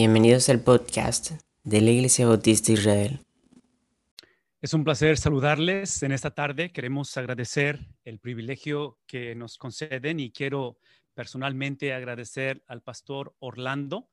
Bienvenidos al podcast de la Iglesia Bautista Israel. Es un placer saludarles en esta tarde. Queremos agradecer el privilegio que nos conceden y quiero personalmente agradecer al pastor Orlando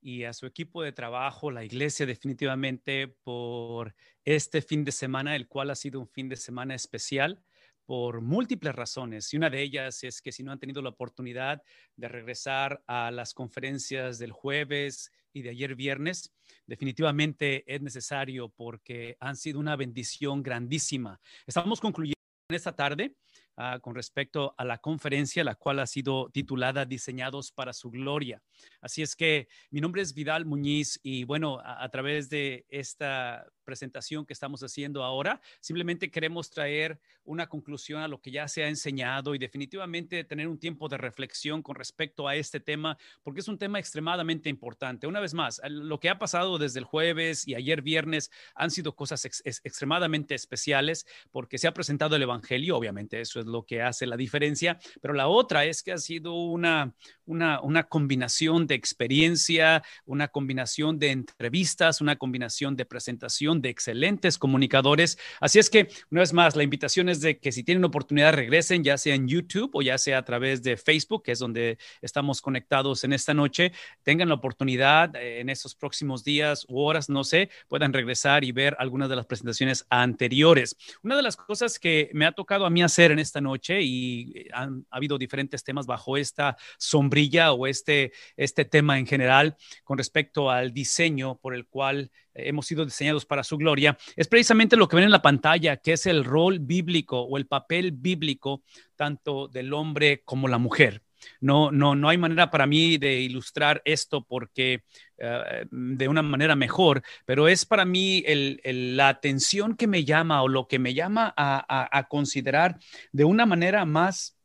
y a su equipo de trabajo, la iglesia definitivamente por este fin de semana, el cual ha sido un fin de semana especial por múltiples razones. Y una de ellas es que si no han tenido la oportunidad de regresar a las conferencias del jueves y de ayer viernes, definitivamente es necesario porque han sido una bendición grandísima. Estamos concluyendo esta tarde Ah, con respecto a la conferencia, la cual ha sido titulada Diseñados para su Gloria. Así es que mi nombre es Vidal Muñiz y bueno, a, través de esta presentación que estamos haciendo ahora, simplemente queremos traer una conclusión a lo que ya se ha enseñado y definitivamente tener un tiempo de reflexión con respecto a este tema, porque es un tema extremadamente importante. Una vez más, lo que ha pasado desde el jueves y ayer viernes han sido cosas extremadamente especiales porque se ha presentado el Evangelio, obviamente eso es lo que hace la diferencia, pero la otra es que ha sido una, una, una combinación de experiencia, una combinación de entrevistas, una combinación de presentación de excelentes comunicadores. Así es que, una vez más, la invitación es de que si tienen oportunidad regresen, ya sea en YouTube o ya sea a través de Facebook, que es donde estamos conectados en esta noche, tengan la oportunidad eh, en estos próximos días u horas, no sé, puedan regresar y ver algunas de las presentaciones anteriores. Una de las cosas que me ha tocado a mí hacer en esta noche y eh, han ha habido diferentes temas bajo esta sombrilla o este, este tema en general con respecto al diseño por el cual hemos sido diseñados para su gloria, es precisamente lo que ven en la pantalla, que es el rol bíblico o el papel bíblico tanto del hombre como la mujer. No, no, no hay manera para mí de ilustrar esto porque eh, de una manera mejor, pero es para mí la atención que me llama o lo que me llama a, considerar de una manera más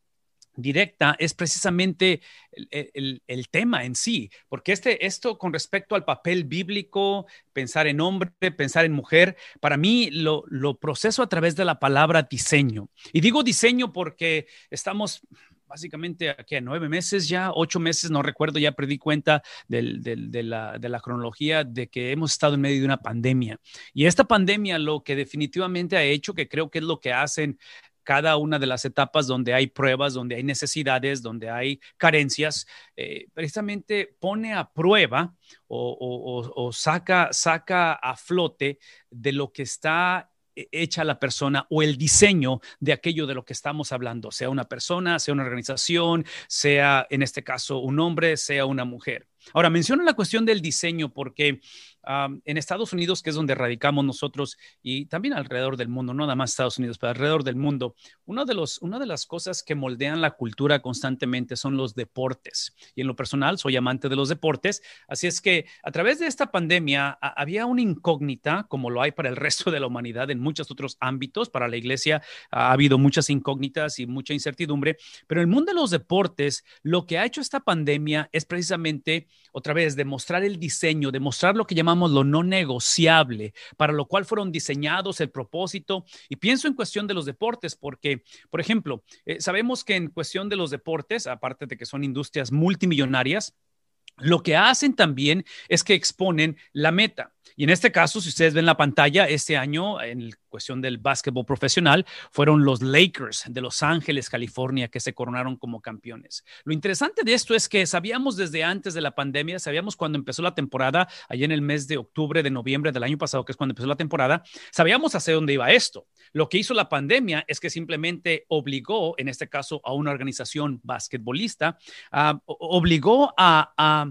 directa es precisamente el, tema en sí, porque este, esto con respecto al papel bíblico, pensar en hombre, pensar en mujer, para mí lo, lo proceso a través de la palabra diseño. Y digo diseño porque estamos básicamente aquí a nueve meses ya, ocho meses, no recuerdo, ya perdí cuenta de, la, de la cronología de que hemos estado en medio de una pandemia. Y esta pandemia lo que definitivamente ha hecho, que creo que es lo que hacen cada una de las etapas donde hay pruebas, donde hay necesidades, donde hay carencias, eh, precisamente pone a prueba o, o, saca, saca a flote de lo que está hecha la persona o el diseño de aquello de lo que estamos hablando, sea una persona, sea una organización, sea en este caso un hombre, sea una mujer. Ahora, menciono la cuestión del diseño porque en Estados Unidos, que es donde radicamos nosotros, y también alrededor del mundo, no nada más Estados Unidos, pero alrededor del mundo, uno de los, una de las cosas que moldean la cultura constantemente son los deportes. Y en lo personal, soy amante de los deportes, así es que a través de esta pandemia había una incógnita, como lo hay para el resto de la humanidad en muchos otros ámbitos. Para la iglesia ha habido muchas incógnitas y mucha incertidumbre, pero en el mundo de los deportes, lo que ha hecho esta pandemia es precisamente, otra vez, demostrar el diseño, demostrar lo que llamamos lo no negociable, para lo cual fueron diseñados el propósito. Y pienso en cuestión de los deportes, porque, por ejemplo, eh, sabemos que en cuestión de los deportes, aparte de que son industrias multimillonarias, lo que hacen también es que exponen la meta. Y en este caso, si ustedes ven la pantalla, este año, en cuestión del básquetbol profesional, fueron los Lakers de Los Ángeles, California, que se coronaron como campeones. Lo interesante de esto es que sabíamos desde antes de la pandemia, sabíamos cuando empezó la temporada, allá en el mes de octubre, de noviembre del año pasado, que es cuando empezó la temporada, sabíamos hacia dónde iba esto. Lo que hizo la pandemia es que simplemente obligó, en este caso, a una organización basquetbolista, obligó a a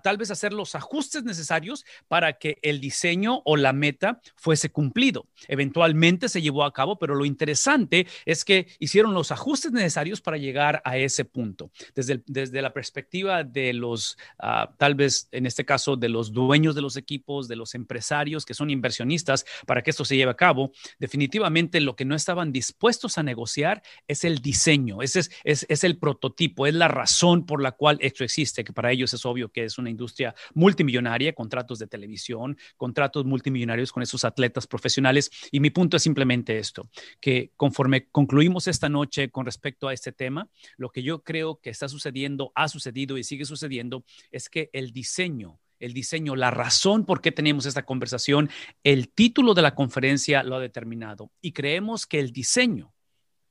tal vez hacer los ajustes necesarios para que el diseño o la meta fuese cumplido. Eventualmente se llevó a cabo, pero lo interesante es que hicieron los ajustes necesarios para llegar a ese punto. Desde, desde la perspectiva de los, ah, tal vez en este caso, de los dueños de los equipos, de los empresarios que son inversionistas para que esto se lleve a cabo, definitivamente lo que no estaban dispuestos a negociar es el diseño, ese es, es, es el prototipo, es la razón por la cual esto existe, que para ellos es obvio que es una industria multimillonaria, contratos de televisión, contratos multimillonarios con esos atletas profesionales. Y mi punto es simplemente esto, que conforme concluimos esta noche con respecto a este tema, lo que yo creo que está sucediendo, ha sucedido y sigue sucediendo es que el diseño el diseño, la razón por qué tenemos esta conversación, el título de la conferencia lo ha determinado. Y creemos que el diseño,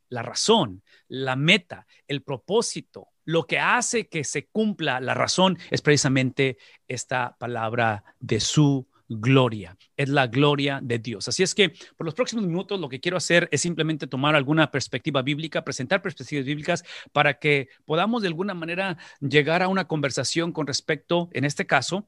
la razón, la meta, el propósito, lo que hace que se cumpla la razón es precisamente esta palabra de su gloria, es la gloria de Dios. Así es que por los próximos minutos lo que quiero hacer es simplemente tomar alguna perspectiva bíblica, presentar perspectivas bíblicas para que podamos de alguna manera llegar a una conversación con respecto, en este caso,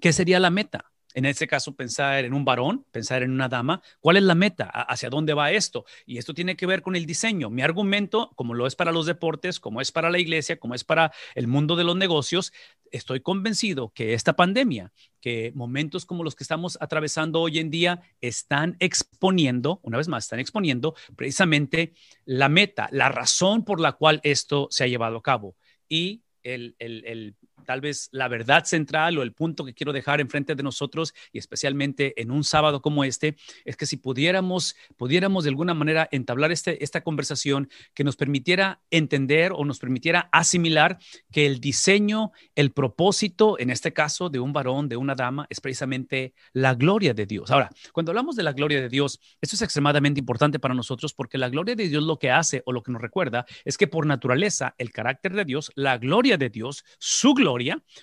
¿qué sería la meta? En este caso, pensar en un varón, pensar en una dama. ¿Cuál es la meta? ¿Hacia dónde va esto? Y esto tiene que ver con el diseño. Mi argumento, como lo es para los deportes, como es para la iglesia, como es para el mundo de los negocios, estoy convencido que esta pandemia, que momentos como los que estamos atravesando hoy en día están exponiendo, una vez más, están exponiendo precisamente la meta, la razón por la cual esto se ha llevado a cabo. Y el, el, el tal vez la verdad central o el punto que quiero dejar enfrente de nosotros y especialmente en un sábado como este es que si pudiéramos pudiéramos de alguna manera entablar este, esta conversación que nos permitiera entender o nos permitiera asimilar que el diseño, el propósito, en este caso de un varón, de una dama, es precisamente la gloria de Dios. Ahora, cuando hablamos de la gloria de Dios, esto es extremadamente importante para nosotros porque la gloria de Dios lo que hace o lo que nos recuerda es que por naturaleza el carácter de Dios, la gloria de Dios, su gloria,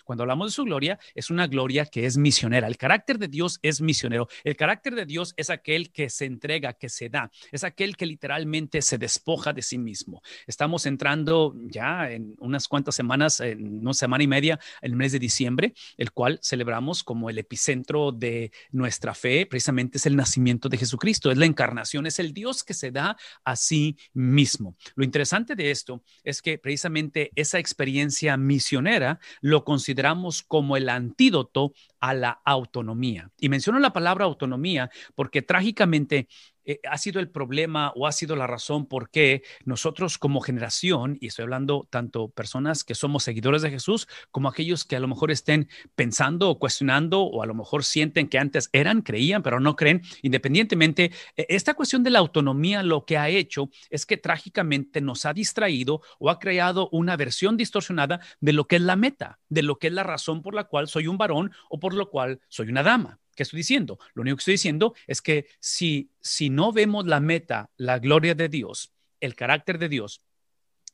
cuando hablamos de su gloria, es una gloria que es misionera. El carácter de Dios es misionero. El carácter de Dios es aquel que se entrega, que se da. Es aquel que literalmente se despoja de sí mismo. Estamos entrando ya en unas cuantas semanas, en una semana y media, el mes de diciembre, el cual celebramos como el epicentro de nuestra fe. Precisamente es el nacimiento de Jesucristo, es la encarnación, es el Dios que se da a sí mismo. Lo interesante de esto es que precisamente esa experiencia misionera lo consideramos como el antídoto a la autonomía. Y menciono la palabra autonomía porque trágicamente eh, ha sido el problema o ha sido la razón por qué nosotros como generación, y estoy hablando tanto personas que somos seguidores de Jesús como aquellos que a lo mejor estén pensando o cuestionando o a lo mejor sienten que antes eran, creían, pero no creen, independientemente, e, esta cuestión de la autonomía lo que ha hecho es que trágicamente nos ha distraído o ha creado una versión distorsionada de lo que es la meta, de lo que es la razón por la cual soy un varón o por lo cual soy una dama. ¿Qué estoy diciendo? Lo único que estoy diciendo es que si, si no vemos la meta, la gloria de Dios, el carácter de Dios,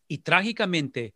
y trágicamente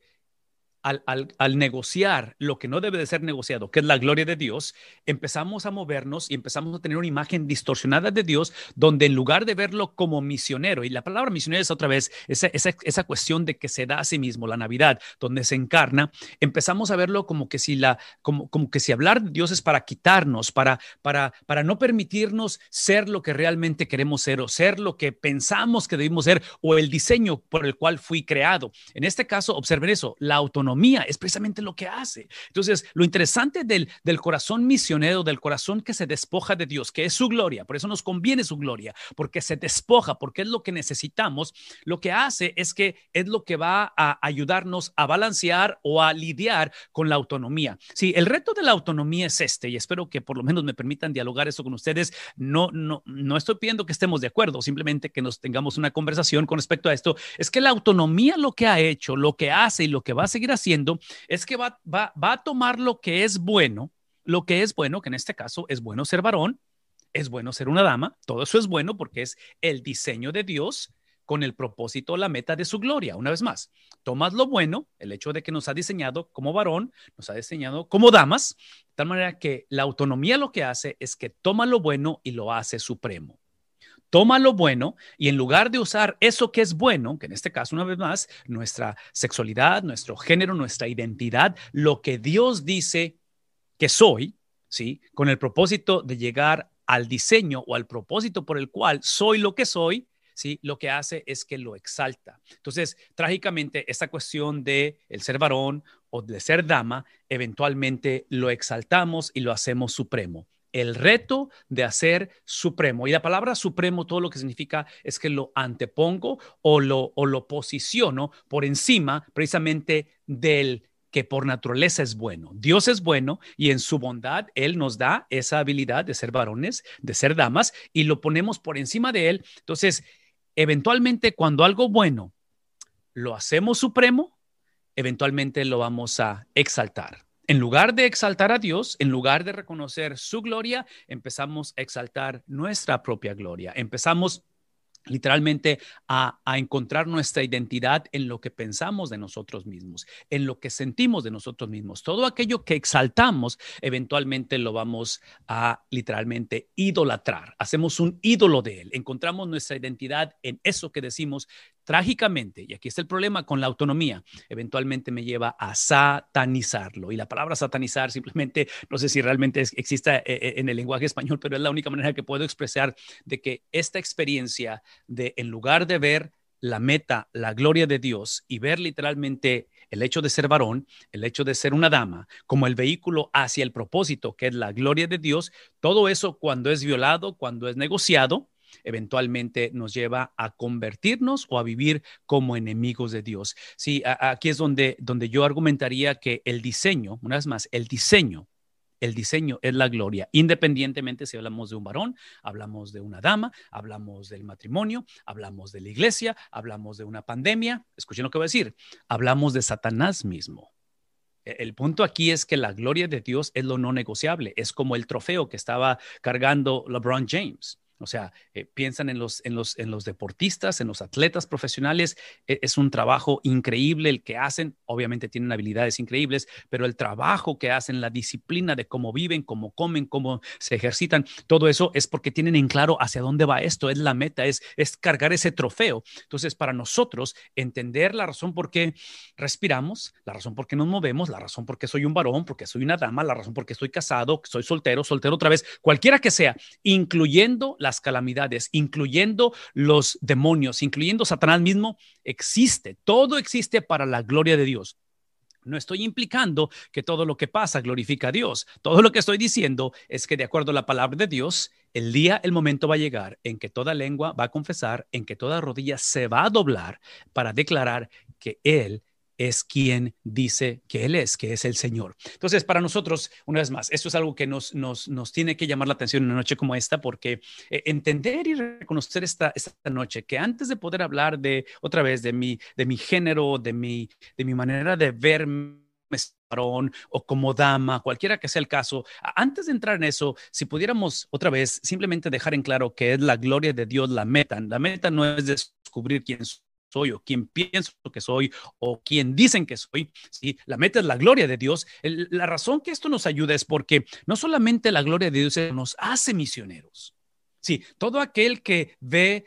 al, negociar lo que no debe de ser negociado, que es la gloria de Dios, empezamos a movernos y empezamos a tener una imagen distorsionada de Dios, donde en lugar de verlo como misionero, y la palabra misionero es otra vez esa, esa, cuestión de que se da a sí mismo, la Navidad, donde se encarna, empezamos a verlo como que si, la, como, como que si hablar de Dios es para quitarnos, para, para, para no permitirnos ser lo que realmente queremos ser o ser lo que pensamos que debimos ser o el diseño por el cual fui creado. En este caso, observen eso, la autonomía es precisamente lo que hace. Entonces, lo interesante del, del corazón misionero, del corazón que se despoja de Dios, que es su gloria, por eso nos conviene su gloria, porque se despoja, porque es lo que necesitamos, lo que hace es que es lo que va a ayudarnos a balancear o a lidiar con la autonomía. Sí, el reto de la autonomía es este, y espero que por lo menos me permitan dialogar eso con ustedes. No, no, no estoy pidiendo que estemos de acuerdo, simplemente que nos tengamos una conversación con respecto a esto. Es que la autonomía lo que ha hecho, lo que hace y lo que va a seguir haciendo, haciendo es que va, va, va a tomar lo que es bueno, lo que es bueno, que en este caso es bueno ser varón, es bueno ser una dama, todo eso es bueno porque es el diseño de Dios con el propósito, la meta de su gloria. Una vez más, tomas lo bueno, el hecho de que nos ha diseñado como varón, nos ha diseñado como damas, de tal manera que la autonomía lo que hace es que toma lo bueno y lo hace supremo toma lo bueno y en lugar de usar eso que es bueno, que en este caso una vez más, nuestra sexualidad, nuestro género, nuestra identidad, lo que Dios dice que soy, ¿sí? Con el propósito de llegar al diseño o al propósito por el cual soy lo que soy, ¿sí? Lo que hace es que lo exalta. Entonces, trágicamente, esta cuestión de el ser varón o de ser dama, eventualmente lo exaltamos y lo hacemos supremo el reto de hacer supremo. Y la palabra supremo, todo lo que significa es que lo antepongo o lo, o lo posiciono por encima precisamente del que por naturaleza es bueno. Dios es bueno y en su bondad Él nos da esa habilidad de ser varones, de ser damas, y lo ponemos por encima de Él. Entonces, eventualmente cuando algo bueno lo hacemos supremo, eventualmente lo vamos a exaltar en lugar de exaltar a Dios, en lugar de reconocer su gloria, empezamos a exaltar nuestra propia gloria. Empezamos literalmente a, encontrar nuestra identidad en lo que pensamos de nosotros mismos, en lo que sentimos de nosotros mismos. Todo aquello que exaltamos, eventualmente lo vamos a literalmente idolatrar. Hacemos un ídolo de él. Encontramos nuestra identidad en eso que decimos trágicamente, y aquí está el problema con la autonomía, eventualmente me lleva a satanizarlo. Y la palabra satanizar simplemente, no sé si realmente exista eh, eh, en el lenguaje español, pero es la única manera que puedo expresar de que esta experiencia de, en lugar de ver la meta, la gloria de Dios y ver literalmente el hecho de ser varón, el hecho de ser una dama, como el vehículo hacia el propósito, que es la gloria de Dios, todo eso cuando es violado, cuando es negociado, eventualmente nos lleva a convertirnos o a vivir como enemigos de Dios. Sí, aquí es donde, donde yo argumentaría que el diseño, una vez más, el diseño el diseño es la gloria, independientemente si hablamos de un varón, hablamos de una dama, hablamos del matrimonio, hablamos de la iglesia, hablamos de una pandemia. Escuchen lo que voy a decir, hablamos de Satanás mismo. E, el punto aquí es que la gloria de Dios es lo no negociable, es como el trofeo que estaba cargando LeBron James. O sea, eh, piensan en los, en, los, en los deportistas, en los atletas profesionales. E, es un trabajo increíble el que hacen. Obviamente tienen habilidades increíbles, pero el trabajo que hacen, la disciplina de cómo viven, cómo comen, cómo se ejercitan, todo eso es porque tienen en claro hacia dónde va esto. Es la meta, es, es cargar ese trofeo. Entonces, para nosotros, entender la razón por qué respiramos, la razón por qué nos movemos, la razón por qué soy un varón, porque soy una dama, la razón por qué estoy casado, soy soltero, soltero otra vez, cualquiera que sea, incluyendo la las calamidades, incluyendo los demonios, incluyendo Satanás mismo, existe. Todo existe para la gloria de Dios. No estoy implicando que todo lo que pasa glorifica a Dios. Todo lo que estoy diciendo es que de acuerdo a la palabra de Dios, el día, el momento va a llegar en que toda lengua va a confesar, en que toda rodilla se va a doblar para declarar que Él es quien dice que Él es, que es el Señor. Entonces, para nosotros, una vez más, esto es algo que nos, nos, nos tiene que llamar la atención en una noche como esta, porque eh, entender y reconocer esta, esta noche, que antes de poder hablar de, otra vez, de mi, de mi género, de mi, de mi manera de verme, varón o como dama, cualquiera que sea el caso, antes de entrar en eso, si pudiéramos otra vez simplemente dejar en claro que es la gloria de Dios la meta. La meta no es descubrir quién soy o quien pienso que soy o quien dicen que soy. ¿sí? La meta es la gloria de Dios. la razón que esto nos ayuda es porque no solamente la gloria de Dios nos hace misioneros. Sí, todo aquel que ve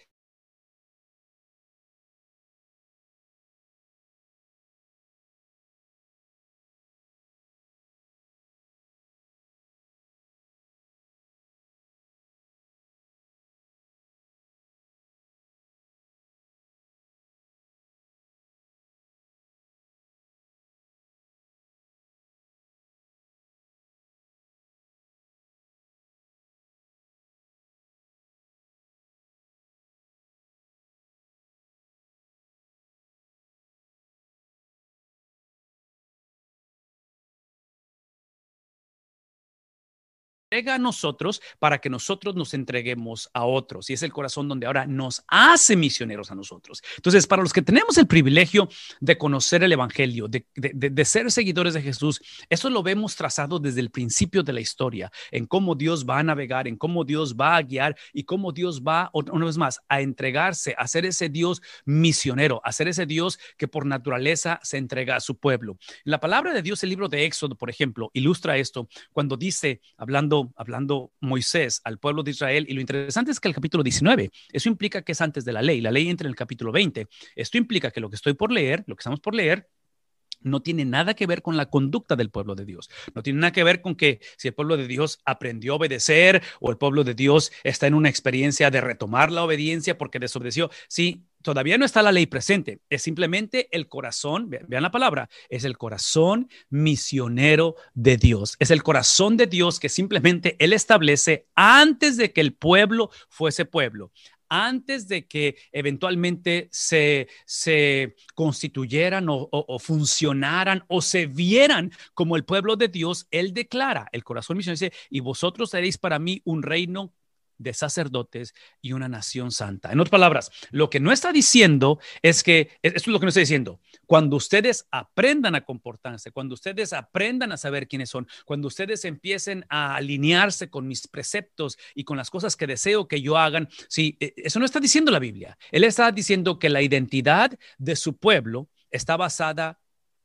entrega a nosotros para que nosotros nos entreguemos a otros. Y es el corazón donde ahora nos hace misioneros a nosotros. Entonces, para los que tenemos el privilegio de conocer el Evangelio, de, de, ser seguidores de Jesús, eso lo vemos trazado desde el principio de la historia, en cómo Dios va a navegar, en cómo Dios va a guiar y cómo Dios va, una vez más, a entregarse, a ser ese Dios misionero, a ser ese Dios que por naturaleza se entrega a su pueblo. La palabra de Dios, el libro de Éxodo, por ejemplo, ilustra esto cuando dice, hablando hablando, Moisés al pueblo de Israel. Y lo interesante es que el capítulo 19, eso implica que es antes de la ley. La ley entra en el capítulo 20. Esto implica que lo que estoy por leer, lo que estamos por leer, no tiene nada que ver con la conducta del pueblo de Dios. No tiene nada que ver con que si el pueblo de Dios aprendió a obedecer o el pueblo de Dios está en una experiencia de retomar la obediencia porque desobedeció. Sí, todavía no está la ley presente, es simplemente el corazón, vean la palabra, es el corazón misionero de Dios, es el corazón de Dios que simplemente Él establece antes de que el pueblo fuese pueblo, antes de que eventualmente se, se constituyeran o, o, funcionaran o se vieran como el pueblo de Dios, Él declara, el corazón misionero dice, y vosotros seréis para mí un reino de sacerdotes y una nación santa. En otras palabras, lo que no está diciendo es que, esto es lo que no está diciendo, cuando ustedes aprendan a comportarse, cuando ustedes aprendan a saber quiénes son, cuando ustedes empiecen a alinearse con mis preceptos y con las cosas que deseo que yo hagan, sí, e, eso no está diciendo la Biblia. Él está diciendo que la identidad de su pueblo está basada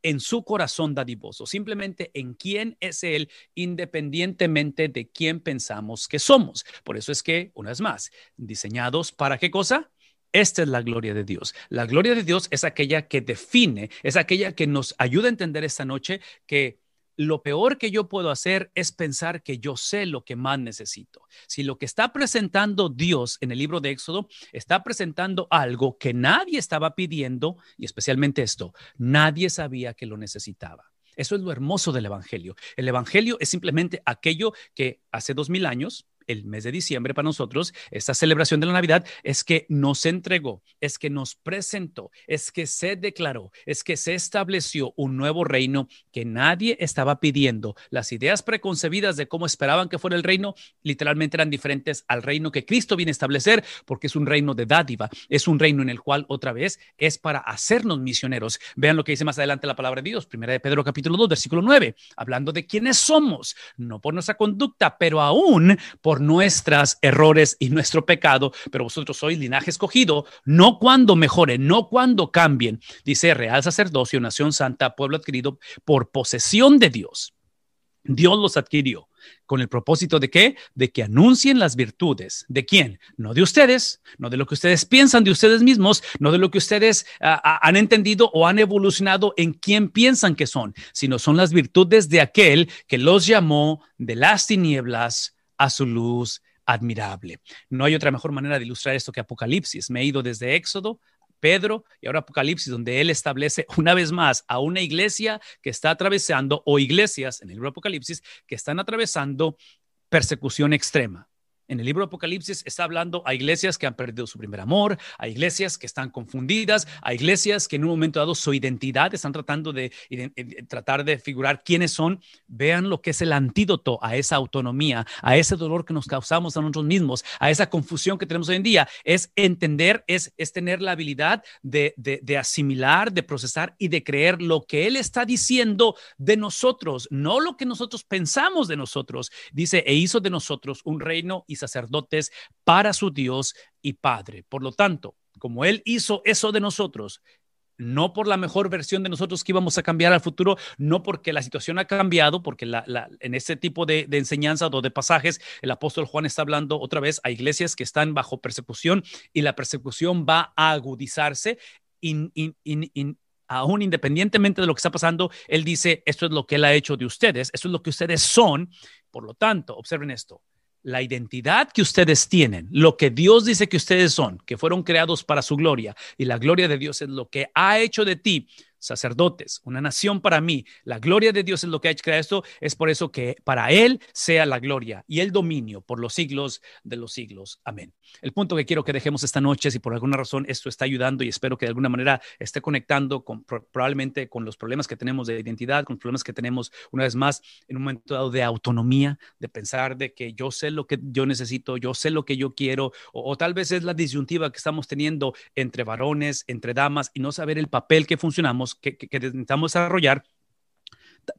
en su corazón dadivoso, simplemente en quién es Él, independientemente de quién pensamos que somos. Por eso es que, una vez más, diseñados para qué cosa? Esta es la gloria de Dios. La gloria de Dios es aquella que define, es aquella que nos ayuda a entender esta noche que lo peor que yo puedo hacer es pensar que yo sé lo que más necesito. Si lo que está presentando Dios en el libro de Éxodo está presentando algo que nadie estaba pidiendo, y especialmente esto, nadie sabía que lo necesitaba. Eso es lo hermoso del Evangelio. El Evangelio es simplemente aquello que hace dos mil años el mes de diciembre para nosotros, esta celebración de la Navidad, es que nos entregó, es que nos presentó, es que se declaró, es que se estableció un nuevo reino que nadie estaba pidiendo. Las ideas preconcebidas de cómo esperaban que fuera el reino literalmente eran diferentes al reino que Cristo viene a establecer, porque es un reino de dádiva, es un reino en el cual otra vez es para hacernos misioneros. Vean lo que dice más adelante la palabra de Dios, primera de Pedro capítulo 2, versículo 9, hablando de quiénes somos, no por nuestra conducta, pero aún por nuestros errores y nuestro pecado, pero vosotros sois linaje escogido, no cuando mejoren, no cuando cambien, dice real sacerdocio, nación santa, pueblo adquirido por posesión de Dios. Dios los adquirió. ¿Con el propósito de qué? De que anuncien las virtudes. ¿De quién? No de ustedes, no de lo que ustedes piensan de ustedes mismos, no de lo que ustedes ah, ah, han entendido o han evolucionado en quién piensan que son, sino son las virtudes de aquel que los llamó de las tinieblas a su luz admirable. No hay otra mejor manera de ilustrar esto que Apocalipsis. Me he ido desde Éxodo Pedro y ahora Apocalipsis, donde él establece una vez más a una iglesia que está atravesando, o iglesias en el libro Apocalipsis, que están atravesando persecución extrema. En el libro de Apocalipsis está hablando a iglesias que han perdido su primer amor, a iglesias que están confundidas, a iglesias que en un momento dado su identidad están tratando de, tratar de figurar quiénes son. Vean lo que es el antídoto a esa autonomía, a ese dolor que nos causamos a nosotros mismos, a esa confusión que tenemos hoy en día. Es entender, es, es tener la habilidad de, de asimilar, de procesar y de creer lo que Él está diciendo de nosotros, no lo que nosotros pensamos de nosotros. Dice, e hizo de nosotros un reino y sacerdotes para su Dios y Padre. Por lo tanto, como Él hizo eso de nosotros, no por la mejor versión de nosotros que íbamos a cambiar al futuro, no porque la situación ha cambiado, porque en este tipo de, enseñanza o de pasajes, el apóstol Juan está hablando otra vez a iglesias que están bajo persecución y la persecución va a agudizarse. aún independientemente de lo que está pasando, él dice, esto es lo que él ha hecho de ustedes, esto es lo que ustedes son. Por lo tanto, observen esto, la identidad que ustedes tienen, lo que Dios dice que ustedes son, que fueron creados para su gloria, y la gloria de Dios es lo que ha hecho de ti sacerdotes, una nación para mí. La gloria de Dios es lo que ha hecho crear esto. Es por eso que para Él sea la gloria y el dominio por los siglos de los siglos. Amén. El punto que quiero que dejemos esta noche, si por alguna razón esto está ayudando y espero que de alguna manera esté conectando con probablemente con los problemas que tenemos de identidad, con los problemas que tenemos una vez más en un momento dado de autonomía, de pensar de que yo sé lo que yo necesito, yo sé lo que yo quiero, o, o tal vez es la disyuntiva que estamos teniendo entre varones, entre damas y no saber el papel que funcionamos que, que, necesitamos desarrollar,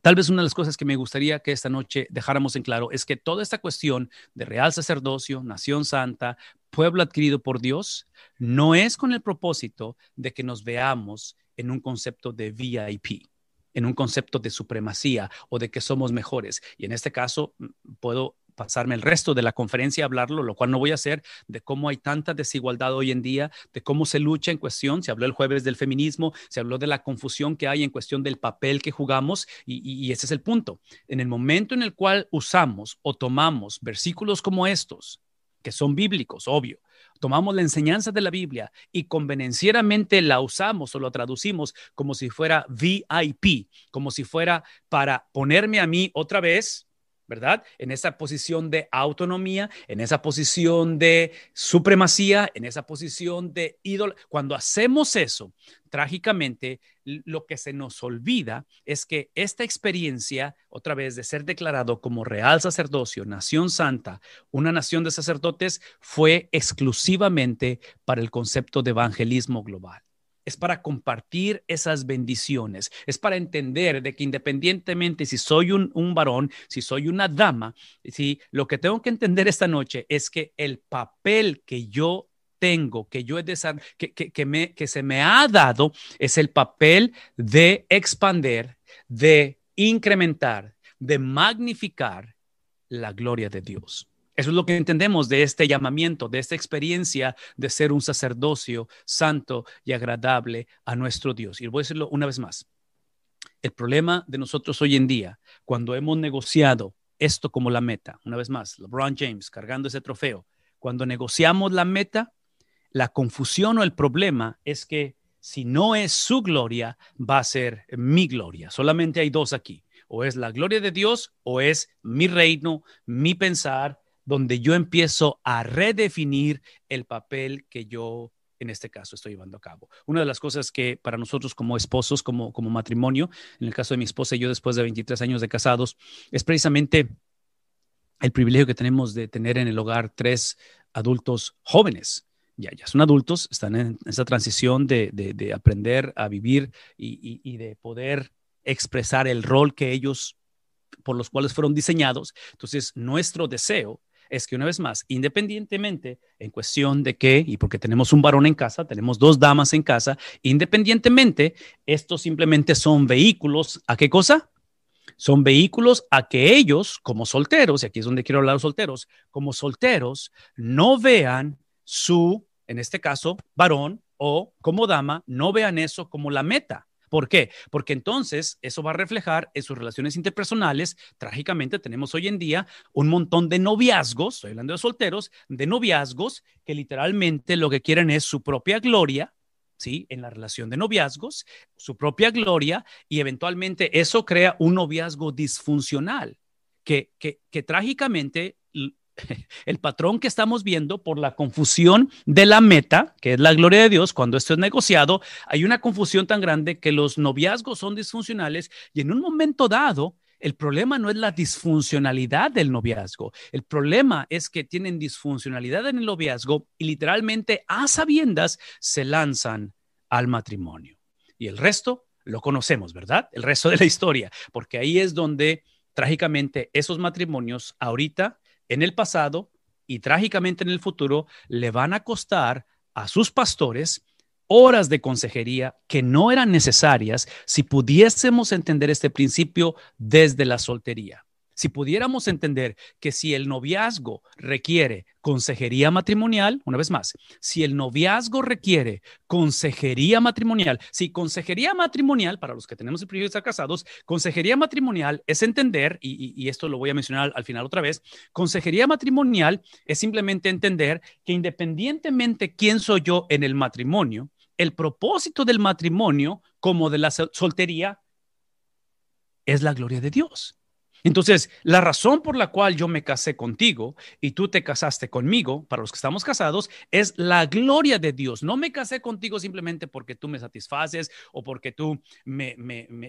tal vez una de las cosas que me gustaría que esta noche dejáramos en claro es que toda esta cuestión de real sacerdocio, nación santa, pueblo adquirido por Dios, no es con el propósito de que nos veamos en un concepto de VIP en un concepto de supremacía o de que somos mejores. Y en este caso, puedo pasarme el resto de la conferencia a hablarlo, lo cual no voy a hacer, de cómo hay tanta desigualdad hoy en día, de cómo se lucha en cuestión. Se habló el jueves del feminismo, se habló de la confusión que hay en cuestión del papel que jugamos y, ese es el punto. En el momento en el cual usamos o tomamos versículos como estos, que son bíblicos, obvio, tomamos la enseñanza de la Biblia y convenencieramente la usamos o lo traducimos como si fuera VIP, como si fuera para ponerme a mí otra vez ¿verdad? En esa posición de autonomía, en esa posición de supremacía, en esa posición de ídolo. Cuando hacemos eso, trágicamente, lo que se nos olvida es que esta experiencia, otra vez, de ser declarado como real sacerdocio, nación santa, una nación de sacerdotes, fue exclusivamente para el concepto de evangelismo global es para compartir esas bendiciones, es para entender de que independientemente si soy un, varón, si soy una dama, si lo que tengo que entender esta noche es que el papel que yo tengo, que yo he que, que, me, que se me ha dado, es el papel de expander, de incrementar, de magnificar la gloria de Dios. Eso es lo que entendemos de este llamamiento, de esta experiencia de ser un sacerdocio santo y agradable a nuestro Dios. Y voy a decirlo una vez más. El problema de nosotros hoy en día, cuando hemos negociado esto como la meta, una vez más, LeBron James cargando ese trofeo, cuando negociamos la meta, la confusión o el problema es que si no es su gloria, va a ser mi gloria. Solamente hay dos aquí. O es la gloria de Dios o es mi reino, mi pensar, donde yo empiezo a redefinir el papel que yo en este caso estoy llevando a cabo. Una de las cosas que para nosotros como esposos, como, como matrimonio, en el caso de mi esposa y yo después de 23 años de casados, es precisamente el privilegio que tenemos de tener en el hogar tres adultos jóvenes. Ya, ya son adultos, están en esa transición de, de, aprender a vivir y, y de poder expresar el rol que ellos por los cuales fueron diseñados. Entonces, nuestro deseo es que una vez más, independientemente en cuestión de que, y porque tenemos un varón en casa, tenemos dos damas en casa, independientemente, estos simplemente son vehículos, ¿a qué cosa? Son vehículos a que ellos, como solteros, y aquí es donde quiero hablar de solteros, como solteros, no vean su, en este caso, varón o como dama, no vean eso como la meta ¿Por qué? Porque entonces eso va a reflejar en sus relaciones interpersonales. Trágicamente tenemos hoy en día un montón de noviazgos, estoy hablando de solteros, de noviazgos que literalmente lo que quieren es su propia gloria, ¿sí? En la relación de noviazgos, su propia gloria y eventualmente eso crea un noviazgo disfuncional que, que, que trágicamente el patrón que estamos viendo por la confusión de la meta, que es la gloria de Dios, cuando esto es negociado, hay una confusión tan grande que los noviazgos son disfuncionales y en un momento dado, el problema no es la disfuncionalidad del noviazgo, el problema es que tienen disfuncionalidad en el noviazgo y literalmente a sabiendas se lanzan al matrimonio. Y el resto lo conocemos, ¿verdad? El resto de la historia, porque ahí es donde trágicamente esos matrimonios ahorita en el pasado y trágicamente en el futuro le van a costar a sus pastores horas de consejería que no eran necesarias si pudiésemos entender este principio desde la soltería si pudiéramos entender que si el noviazgo requiere consejería matrimonial, una vez más, si el noviazgo requiere consejería matrimonial, si consejería matrimonial, para los que tenemos el privilegio de estar casados, consejería matrimonial es entender, y, esto lo voy a mencionar al final otra vez, consejería matrimonial es simplemente entender que independientemente quién soy yo en el matrimonio, el propósito del matrimonio como de la soltería es la gloria de Dios. Entonces, la razón por la cual yo me casé contigo y tú te casaste conmigo, para los que estamos casados, es la gloria de Dios. No me casé contigo simplemente porque tú me satisfaces o porque tú me,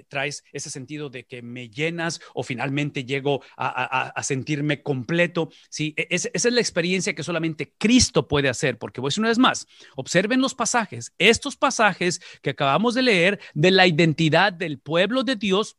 traes ese sentido de que me llenas o finalmente llego a, sentirme completo. Sí, e, esa es la experiencia que solamente Cristo puede hacer, porque voy a una vez más, observen los pasajes, estos pasajes que acabamos de leer de la identidad del pueblo de Dios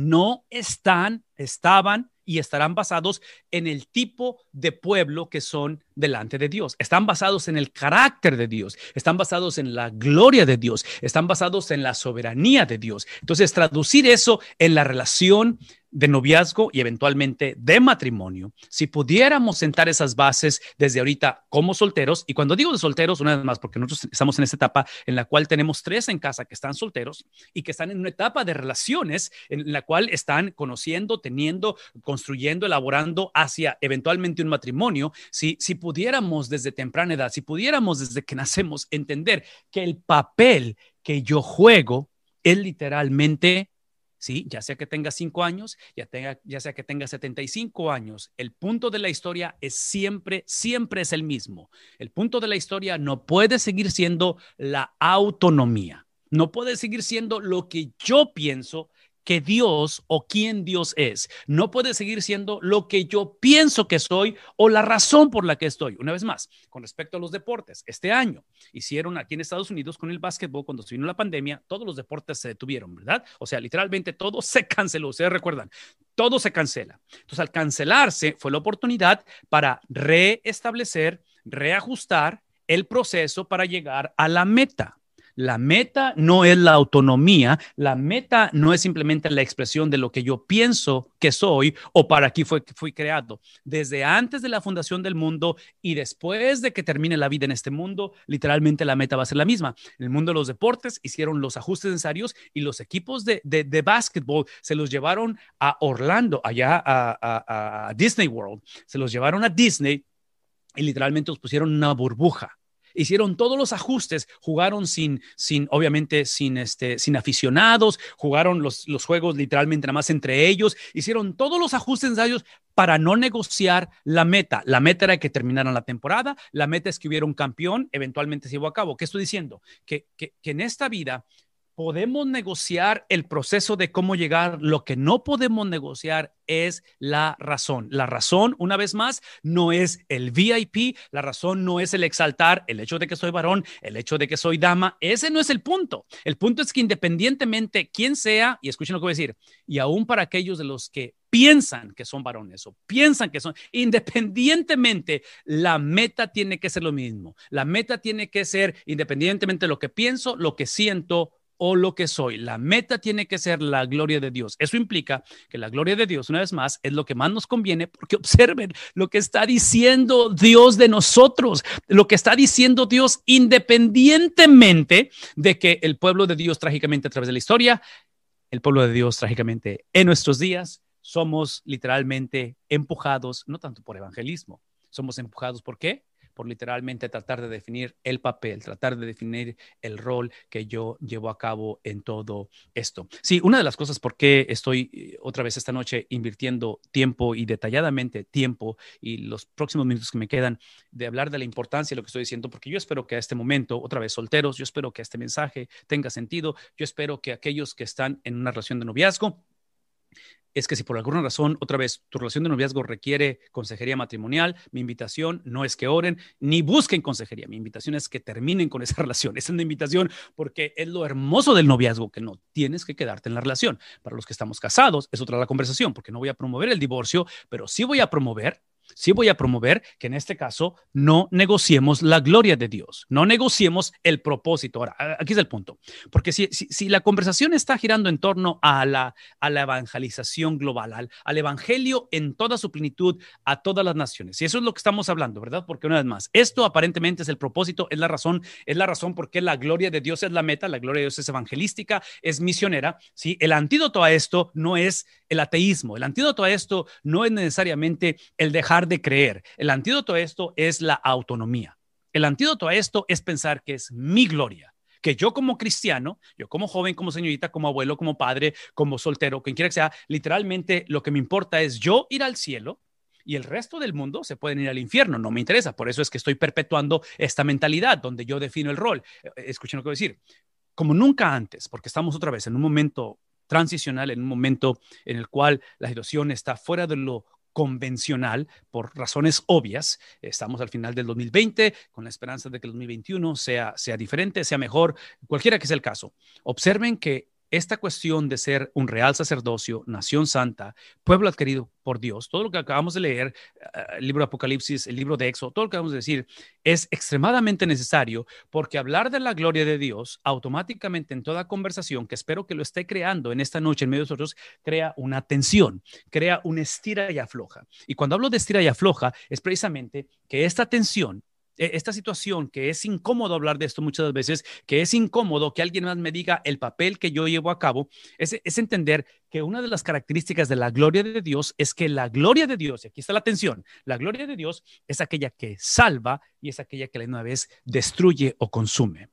no están, estaban y estarán basados en el tipo de pueblo que son delante de Dios. Están basados en el carácter de Dios, están basados en la gloria de Dios, están basados en la soberanía de Dios. Entonces, traducir eso en la relación de noviazgo y eventualmente de matrimonio, si pudiéramos sentar esas bases desde ahorita como solteros, y cuando digo de solteros, una vez más, porque nosotros estamos en esta etapa en la cual tenemos tres en casa que están solteros y que están en una etapa de relaciones en la cual están conociendo, teniendo, construyendo, elaborando hacia eventualmente un matrimonio, si, si pudiéramos desde temprana edad, si pudiéramos desde que nacemos entender que el papel que yo juego es literalmente ¿sí? Ya sea que tenga cinco años, ya, tenga, ya sea que tenga 75 años, el punto de la historia es siempre, siempre es el mismo. El punto de la historia no puede seguir siendo la autonomía. No puede seguir siendo lo que yo pienso, que Dios o quién Dios es. No puede seguir siendo lo que yo pienso que soy o la razón por la que estoy. Una vez más, con respecto a los deportes, este año hicieron aquí en Estados Unidos con el básquetbol, cuando se vino la pandemia, todos los deportes se detuvieron, ¿verdad? O sea, literalmente todo se canceló. Ustedes recuerdan, todo se cancela. Entonces, al cancelarse, fue la oportunidad para reestablecer, reajustar el proceso para llegar a la meta. La meta no es la autonomía, la meta no es simplemente la expresión de lo que yo pienso que soy o para qué fue, fui creado. Desde antes de la fundación del mundo y después de que termine la vida en este mundo, literalmente la meta va a ser la misma. En el mundo de los deportes hicieron los ajustes necesarios y los equipos de, de, básquetbol se los llevaron a Orlando, allá a, a Disney World, se los llevaron a Disney y literalmente los pusieron una burbuja hicieron todos los ajustes, jugaron sin, sin obviamente, sin, este, sin aficionados, jugaron los, los juegos literalmente nada más entre ellos, hicieron todos los ajustes necesarios para no negociar la meta. La meta era que terminaran la temporada, la meta es que hubiera un campeón, eventualmente se llevó a cabo. ¿Qué estoy diciendo? Que, que, que en esta vida podemos negociar el proceso de cómo llegar. Lo que no podemos negociar es la razón. La razón, una vez más, no es el VIP, la razón no es el exaltar el hecho de que soy varón, el hecho de que soy dama. Ese no es el punto. El punto es que independientemente quién sea, y escuchen lo que voy a decir, y aún para aquellos de los que piensan que son varones o piensan que son, independientemente, la meta tiene que ser lo mismo. La meta tiene que ser, independientemente de lo que pienso, lo que siento, o lo que soy. La meta tiene que ser la gloria de Dios. Eso implica que la gloria de Dios, una vez más, es lo que más nos conviene porque observen lo que está diciendo Dios de nosotros, lo que está diciendo Dios independientemente de que el pueblo de Dios trágicamente a través de la historia, el pueblo de Dios trágicamente en nuestros días, somos literalmente empujados, no tanto por evangelismo, somos empujados por qué? Por literalmente tratar de definir el papel, tratar de definir el rol que yo llevo a cabo en todo esto. Sí, una de las cosas por qué estoy eh, otra vez esta noche invirtiendo tiempo y detalladamente tiempo y los próximos minutos que me quedan de hablar de la importancia de lo que estoy diciendo, porque yo espero que a este momento, otra vez solteros, yo espero que este mensaje tenga sentido, yo espero que aquellos que están en una relación de noviazgo, es que si por alguna razón, otra vez, tu relación de noviazgo requiere consejería matrimonial, mi invitación no es que oren ni busquen consejería, mi invitación es que terminen con esa relación. Es una invitación porque es lo hermoso del noviazgo, que no tienes que quedarte en la relación. Para los que estamos casados, es otra la conversación, porque no voy a promover el divorcio, pero sí voy a promover sí voy a promover que en este caso no negociemos la gloria de Dios, no negociemos el propósito. Ahora, aquí es el punto, porque si, si, la conversación está girando en torno a la, a la evangelización global, al, al, evangelio en toda su plenitud a todas las naciones, y eso es lo que estamos hablando, ¿verdad? Porque una vez más, esto aparentemente es el propósito, es la razón, es la razón por qué la gloria de Dios es la meta, la gloria de Dios es evangelística, es misionera, ¿sí? El antídoto a esto no es el ateísmo, el antídoto a esto no es necesariamente el dejar de creer. El antídoto a esto es la autonomía. El antídoto a esto es pensar que es mi gloria, que yo como cristiano, yo como joven, como señorita, como abuelo, como padre, como soltero, quien quiera que sea, literalmente lo que me importa es yo ir al cielo y el resto del mundo se pueden ir al infierno. No me interesa. Por eso es que estoy perpetuando esta mentalidad donde yo defino el rol. Eh, escuchen lo que voy a decir. Como nunca antes, porque estamos otra vez en un momento transicional, en un momento en el cual la situación está fuera de lo convencional por razones obvias. Estamos al final del 2020 con la esperanza de que el 2021 sea, sea diferente, sea mejor, cualquiera que sea el caso. Observen que esta cuestión de ser un real sacerdocio, nación santa, pueblo adquirido por Dios, todo lo que acabamos de leer, eh, el libro de Apocalipsis, el libro de Éxodo, todo lo que acabamos de decir, es extremadamente necesario porque hablar de la gloria de Dios automáticamente en toda conversación, que espero que lo esté creando en esta noche en medio de nosotros, crea una tensión, crea una estira y afloja. Y cuando hablo de estira y afloja, es precisamente que esta tensión esta situación que es incómodo hablar de esto muchas veces, que es incómodo que alguien más me diga el papel que yo llevo a cabo, es, es entender que una de las características de la gloria de Dios es que la gloria de Dios, y aquí está la atención, la gloria de Dios es aquella que salva y es aquella que la vez destruye o consume.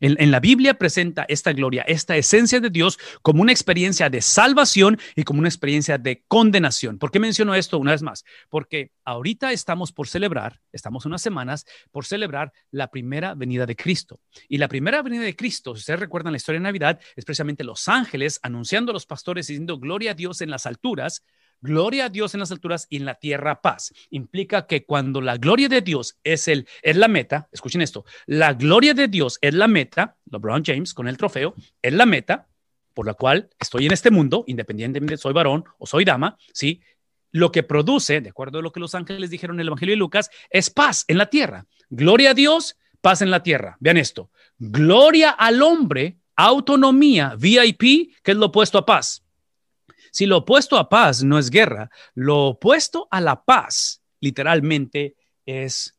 En, la Biblia presenta esta gloria, esta esencia de Dios como una experiencia de salvación y como una experiencia de condenación. ¿Por qué menciono esto una vez más? Porque ahorita estamos por celebrar, estamos unas semanas por celebrar la primera venida de Cristo. Y la primera venida de Cristo, si ustedes recuerdan la historia de Navidad, es precisamente los ángeles anunciando a los pastores y diciendo gloria a Dios en las alturas gloria a Dios en las alturas y en la tierra paz. Implica que cuando la gloria de Dios es, el, es la meta, escuchen esto, la gloria de Dios es la meta, LeBron James con el trofeo, es la meta por la cual estoy en este mundo, independientemente soy varón o soy dama, ¿sí? Lo que produce, de acuerdo a lo que los ángeles dijeron en el Evangelio de Lucas, es paz en la tierra. Gloria a Dios, paz en la tierra. Vean esto. Gloria al hombre, autonomía, VIP, que es lo opuesto a paz. Si lo opuesto a paz no es guerra, lo opuesto a la paz literalmente es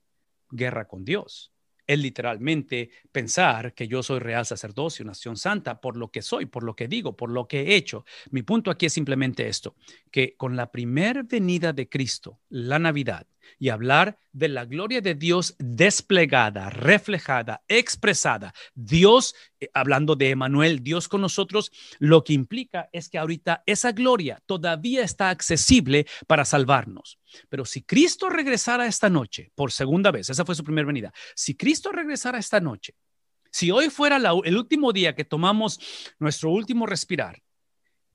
guerra con Dios. Es literalmente pensar que yo soy real sacerdocio, nación santa, por lo que soy, por lo que digo, por lo que he hecho. Mi punto aquí es simplemente esto, que con la primer venida de Cristo, la Navidad, y hablar de la gloria de Dios desplegada, reflejada, expresada. Dios, eh, hablando de Emanuel, Dios con nosotros, lo que implica es que ahorita esa gloria todavía está accesible para salvarnos. Pero si Cristo regresara esta noche, por segunda vez, esa fue su primera venida, si Cristo regresara esta noche, si hoy fuera el último día que tomamos nuestro último respirar,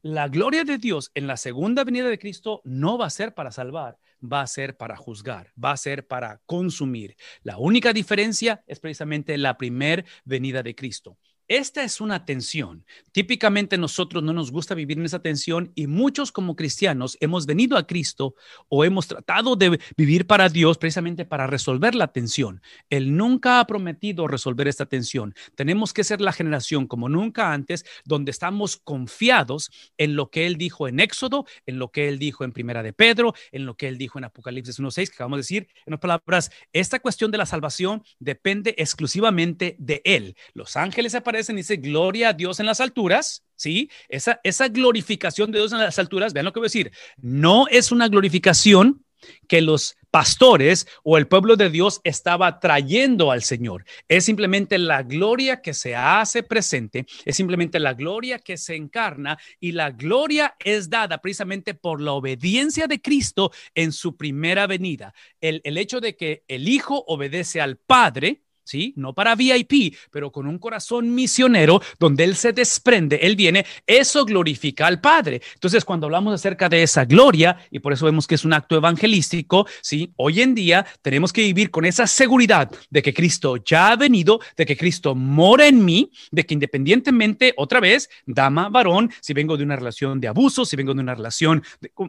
la gloria de Dios en la segunda venida de Cristo no va a ser para salvar, va a ser para juzgar, va a ser para consumir. La única diferencia es precisamente la primer venida de Cristo. Esta es una tensión. Típicamente nosotros no nos gusta vivir en esa tensión y muchos como cristianos hemos venido a Cristo o hemos tratado de vivir para Dios precisamente para resolver la tensión. Él nunca ha prometido resolver esta tensión. Tenemos que ser la generación como nunca antes donde estamos confiados en lo que Él dijo en Éxodo, en lo que Él dijo en Primera de Pedro, en lo que Él dijo en Apocalipsis 1.6, que acabamos de decir. En otras palabras, esta cuestión de la salvación depende exclusivamente de Él. Los ángeles aparecen y dice gloria a Dios en las alturas, ¿sí? Esa, esa glorificación de Dios en las alturas, vean lo que voy a decir, no es una glorificación que los pastores o el pueblo de Dios estaba trayendo al Señor. Es simplemente la gloria que se hace presente, es simplemente la gloria que se encarna y la gloria es dada precisamente por la obediencia de Cristo en su primera venida. El, el hecho de que el Hijo obedece al Padre, ¿sí? No para VIP, pero con un corazón misionero donde Él se desprende, Él viene, eso glorifica al Padre. Entonces, cuando hablamos acerca de esa gloria, y por eso vemos que es un acto evangelístico, ¿sí? Hoy en día tenemos que vivir con esa seguridad de que Cristo ya ha venido, de que Cristo mora en mí, de que independientemente, otra vez, dama, varón, si vengo de una relación de abuso, si vengo de una relación,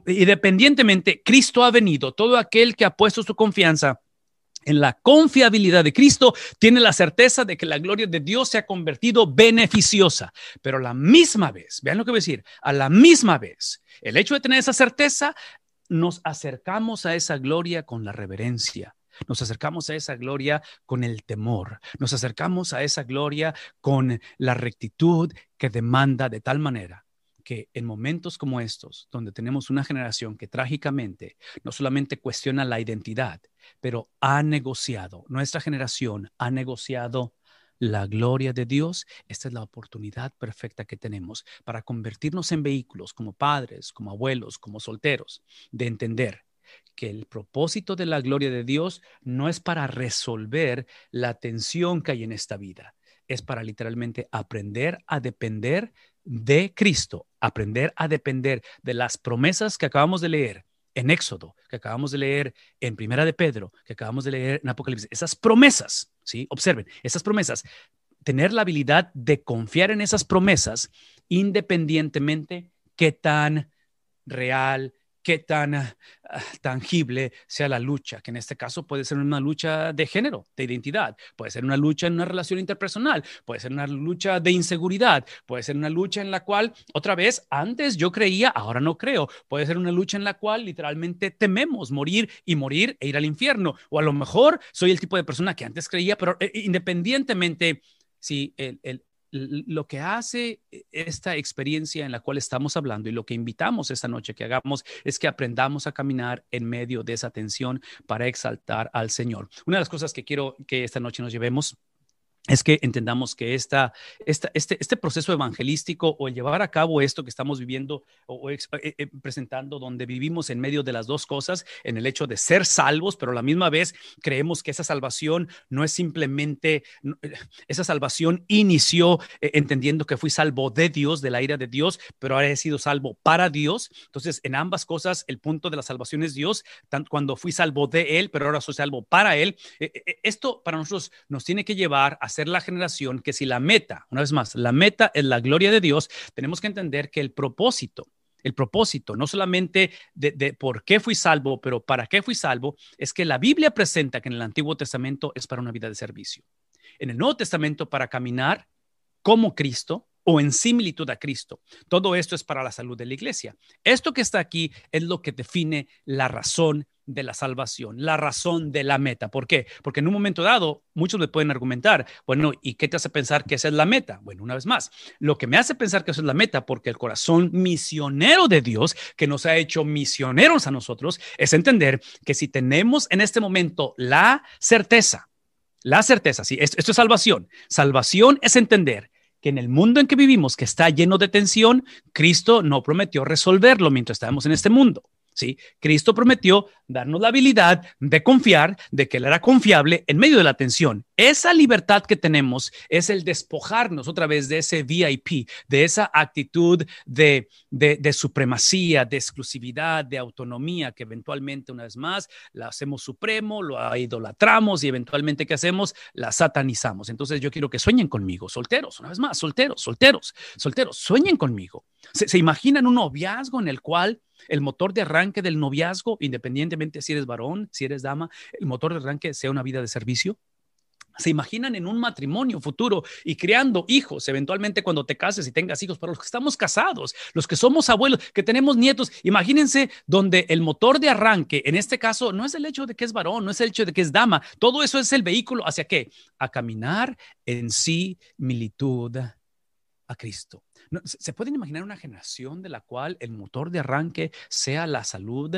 independientemente, Cristo ha venido, todo aquel que ha puesto su confianza en la confiabilidad de Cristo, tiene la certeza de que la gloria de Dios se ha convertido beneficiosa. Pero a la misma vez, vean lo que voy a decir, a la misma vez, el hecho de tener esa certeza, nos acercamos a esa gloria con la reverencia. Nos acercamos a esa gloria con el temor. Nos acercamos a esa gloria con la rectitud que demanda de tal manera que en momentos como estos, donde tenemos una generación que trágicamente no solamente cuestiona la identidad, pero ha negociado, nuestra generación ha negociado la gloria de Dios, esta es la oportunidad perfecta que tenemos para convertirnos en vehículos como padres, como abuelos, como solteros, de entender que el propósito de la gloria de Dios no es para resolver la tensión que hay en esta vida, es para literalmente aprender a depender de Cristo, aprender a depender de las promesas que acabamos de leer en Éxodo, que acabamos de leer en Primera de Pedro, que acabamos de leer en Apocalipsis, esas promesas, ¿sí? Observen, esas promesas, tener la habilidad de confiar en esas promesas independientemente qué tan real, qué tan ah, tangible sea la lucha, que en este caso puede ser una lucha de género, de identidad, puede ser una lucha en una relación interpersonal, puede ser una lucha de inseguridad, puede ser una lucha en la cual, otra vez, antes yo creía, ahora no creo, puede ser una lucha en la cual literalmente tememos morir y morir e ir al infierno, o a lo mejor soy el tipo de persona que antes creía, pero eh, independientemente si el, el, lo que hace e, esta experiencia en la cual estamos hablando y lo que invitamos esta noche que hagamos es que aprendamos a caminar en medio de esa tensión para exaltar al Señor. Una de las cosas que quiero que esta noche nos llevemos es que entendamos que esta, este, este proceso evangelístico o el llevar a cabo esto que estamos viviendo o, eh, eh, presentando, donde vivimos en medio de las dos cosas, en el hecho de ser salvos, pero la misma vez creemos que esa salvación no es simplemente, eh, esa salvación inició entendiendo que fui salvo de Dios, de la ira de Dios, pero ahora he sido salvo para Dios. Entonces, en ambas cosas, el punto de la salvación es Dios, tanto cuando fui salvo de Él, pero ahora soy salvo para Él. Esto para nosotros nos tiene que llevar a ser la generación que si la meta, una vez más, la meta es la gloria de Dios, tenemos que entender que el propósito, el propósito, no solamente de, de, por qué fui salvo, pero para qué fui salvo, es que la Biblia presenta que en el Antiguo Testamento es para una vida de servicio. En el Nuevo Testamento para caminar como Cristo o en similitud a Cristo. Todo esto es para la salud de la iglesia. Esto que está aquí es lo que define la razón de la salvación, la razón de la meta. ¿Por qué? Porque en un momento dado, muchos me pueden argumentar, bueno, ¿y qué te hace pensar que esa es la meta? Bueno, una vez más, lo que me hace pensar que esa es la meta, porque el corazón misionero de Dios, que nos ha hecho misioneros a nosotros, es entender que si tenemos en este momento la certeza, la certeza, sí, esto, esto es salvación. Salvación es entender en el mundo en que vivimos, que está lleno de tensión, Cristo no prometió resolverlo mientras estamos en este mundo. ¿sí? Cristo prometió darnos la habilidad de confiar, de que Él era confiable en medio de la tensión. Esa libertad que tenemos es el despojarnos otra vez de ese VIP, de esa actitud de, de, supremacía, de exclusividad, de autonomía, que eventualmente, una vez más, la hacemos supremo, lo idolatramos y eventualmente, ¿qué hacemos? La satanizamos. Entonces yo quiero que sueñen conmigo, solteros, una vez más, solteros, solteros, solteros, sueñen conmigo. ¿Se, se imaginan un noviazgo en el cual el motor de arranque del noviazgo, independientemente si eres varón, si eres dama, el motor de arranque sea una vida de servicio? ¿Se imaginan en un matrimonio futuro y creando hijos, eventualmente cuando te cases y tengas hijos? Para los que estamos casados, los que somos abuelos, que tenemos nietos, imagínense donde el motor de arranque, en este caso, no es el hecho de que es varón, no es el hecho de que es dama, todo eso es el vehículo hacia qué? A caminar en similitud a Cristo. ¿Se pueden imaginar una generación de la cual el motor de arranque sea la salud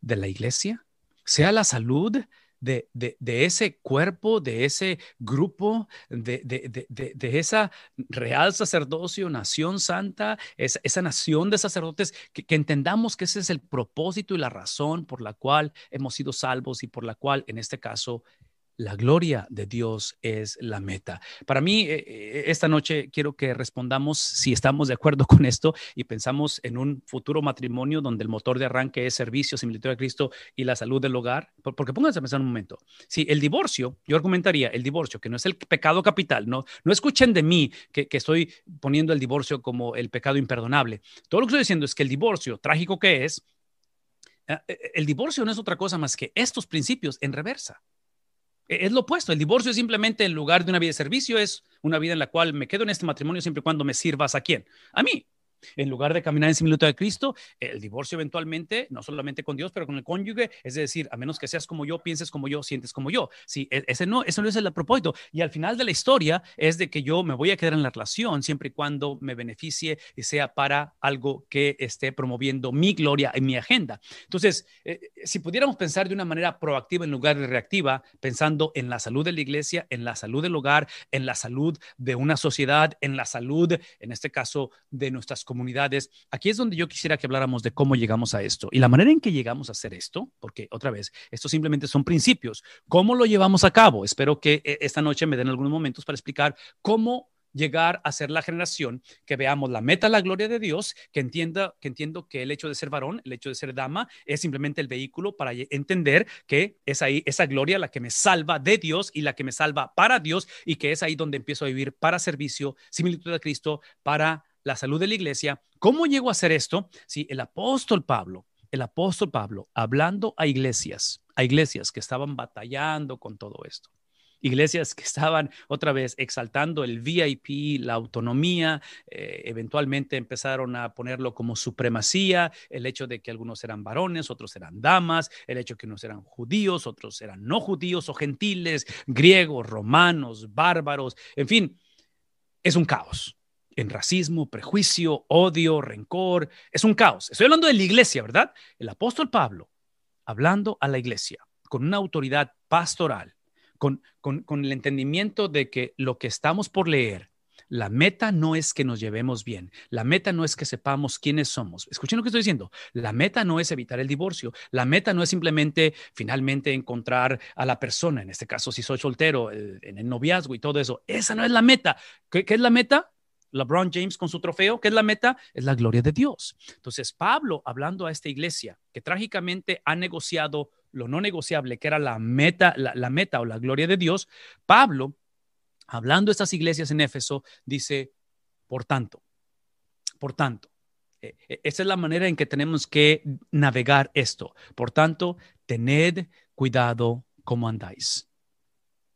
de la iglesia? ¿Sea la salud de, ese cuerpo, de ese grupo, de, de, esa real sacerdocio, nación santa, esa, nación de sacerdotes, que, entendamos que ese es el propósito y la razón por la cual hemos sido salvos y por la cual, en este caso, la gloria de Dios es la meta. Para mí, eh, eh, esta noche quiero que respondamos si estamos de acuerdo con esto y pensamos en un futuro matrimonio donde el motor de arranque es servicio, similitud a Cristo y la salud del hogar. Porque pónganse a pensar un momento. Si el divorcio, yo argumentaría el divorcio, que no es el pecado capital, no, no escuchen de mí que, que estoy poniendo el divorcio como el pecado imperdonable. Todo lo que estoy diciendo es que el divorcio, trágico que es, eh, el divorcio no es otra cosa más que estos principios en reversa. E-, es lo opuesto. El divorcio es simplemente en lugar de una vida de servicio, es una vida en la cual me quedo en este matrimonio siempre y cuando me sirvas a quién? A mí. En lugar de caminar en similitud de Cristo, el divorcio eventualmente, no solamente con Dios, pero con el cónyuge, es decir, a menos que seas como yo, pienses como yo, sientes como yo. Sí, e, ese no, eso no es el propósito. Y al final de la historia es de que yo me voy a quedar en la relación siempre y cuando me beneficie y sea para algo que esté promoviendo mi gloria en mi agenda. Entonces, eh, si pudiéramos pensar de una manera proactiva en lugar de reactiva, pensando en la salud de la iglesia, en la salud del hogar, en la salud de una sociedad, en la salud, en este caso, de nuestras comunidades. Aquí es donde yo quisiera que habláramos de cómo llegamos a esto y la manera en que llegamos a hacer esto, porque otra vez, esto simplemente son principios. ¿Cómo lo llevamos a cabo? Espero que eh, esta noche me den algunos momentos para explicar cómo llegar a ser la generación que veamos la meta, la gloria de Dios, que entienda, que entiendo que el hecho de ser varón, el hecho de ser dama, es simplemente el vehículo para entender que es ahí esa gloria la que me salva de Dios y la que me salva para Dios y que es ahí donde empiezo a vivir para servicio, similitud a Cristo, para la salud de la iglesia. ¿Cómo llegó a hacer esto? Si el apóstol Pablo, el apóstol Pablo, hablando a iglesias, a iglesias que estaban batallando con todo esto. Iglesias que estaban otra vez exaltando el VIP, la autonomía, eh, eventualmente empezaron a ponerlo como supremacía, el hecho de que algunos eran varones, otros eran damas, el hecho de que unos eran judíos, otros eran no judíos o gentiles, griegos, romanos, bárbaros, en fin, es un caos en racismo, prejuicio, odio, rencor. Es un caos. Estoy hablando de la iglesia, ¿verdad? El apóstol Pablo, hablando a la iglesia con una autoridad pastoral, con, con, con el entendimiento de que lo que estamos por leer la meta no es que nos llevemos bien. La meta no es que sepamos quiénes somos. Escuchen lo que estoy diciendo. La meta no es evitar el divorcio. La meta no es simplemente finalmente encontrar a la persona. En este caso, si soy soltero, en el noviazgo y todo eso. Esa no es la meta. ¿Qué, es la meta? LeBron James con su trofeo, ¿qué es la meta? Es la gloria de Dios. Entonces, Pablo, hablando a esta iglesia que trágicamente ha negociado lo no negociable, que era la meta, la meta o la gloria de Dios, Pablo hablando de estas iglesias en Éfeso, dice, por tanto, por tanto, e, e, esa es la manera en que tenemos que navegar esto. Por tanto, tened cuidado cómo andáis.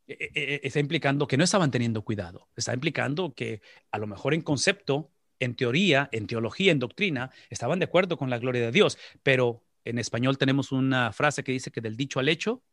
E, está implicando que no estaban teniendo cuidado, está implicando que a lo mejor en concepto, en teoría, en teología, en doctrina, estaban de acuerdo con la gloria de Dios, pero en español tenemos una frase que dice que del dicho al hecho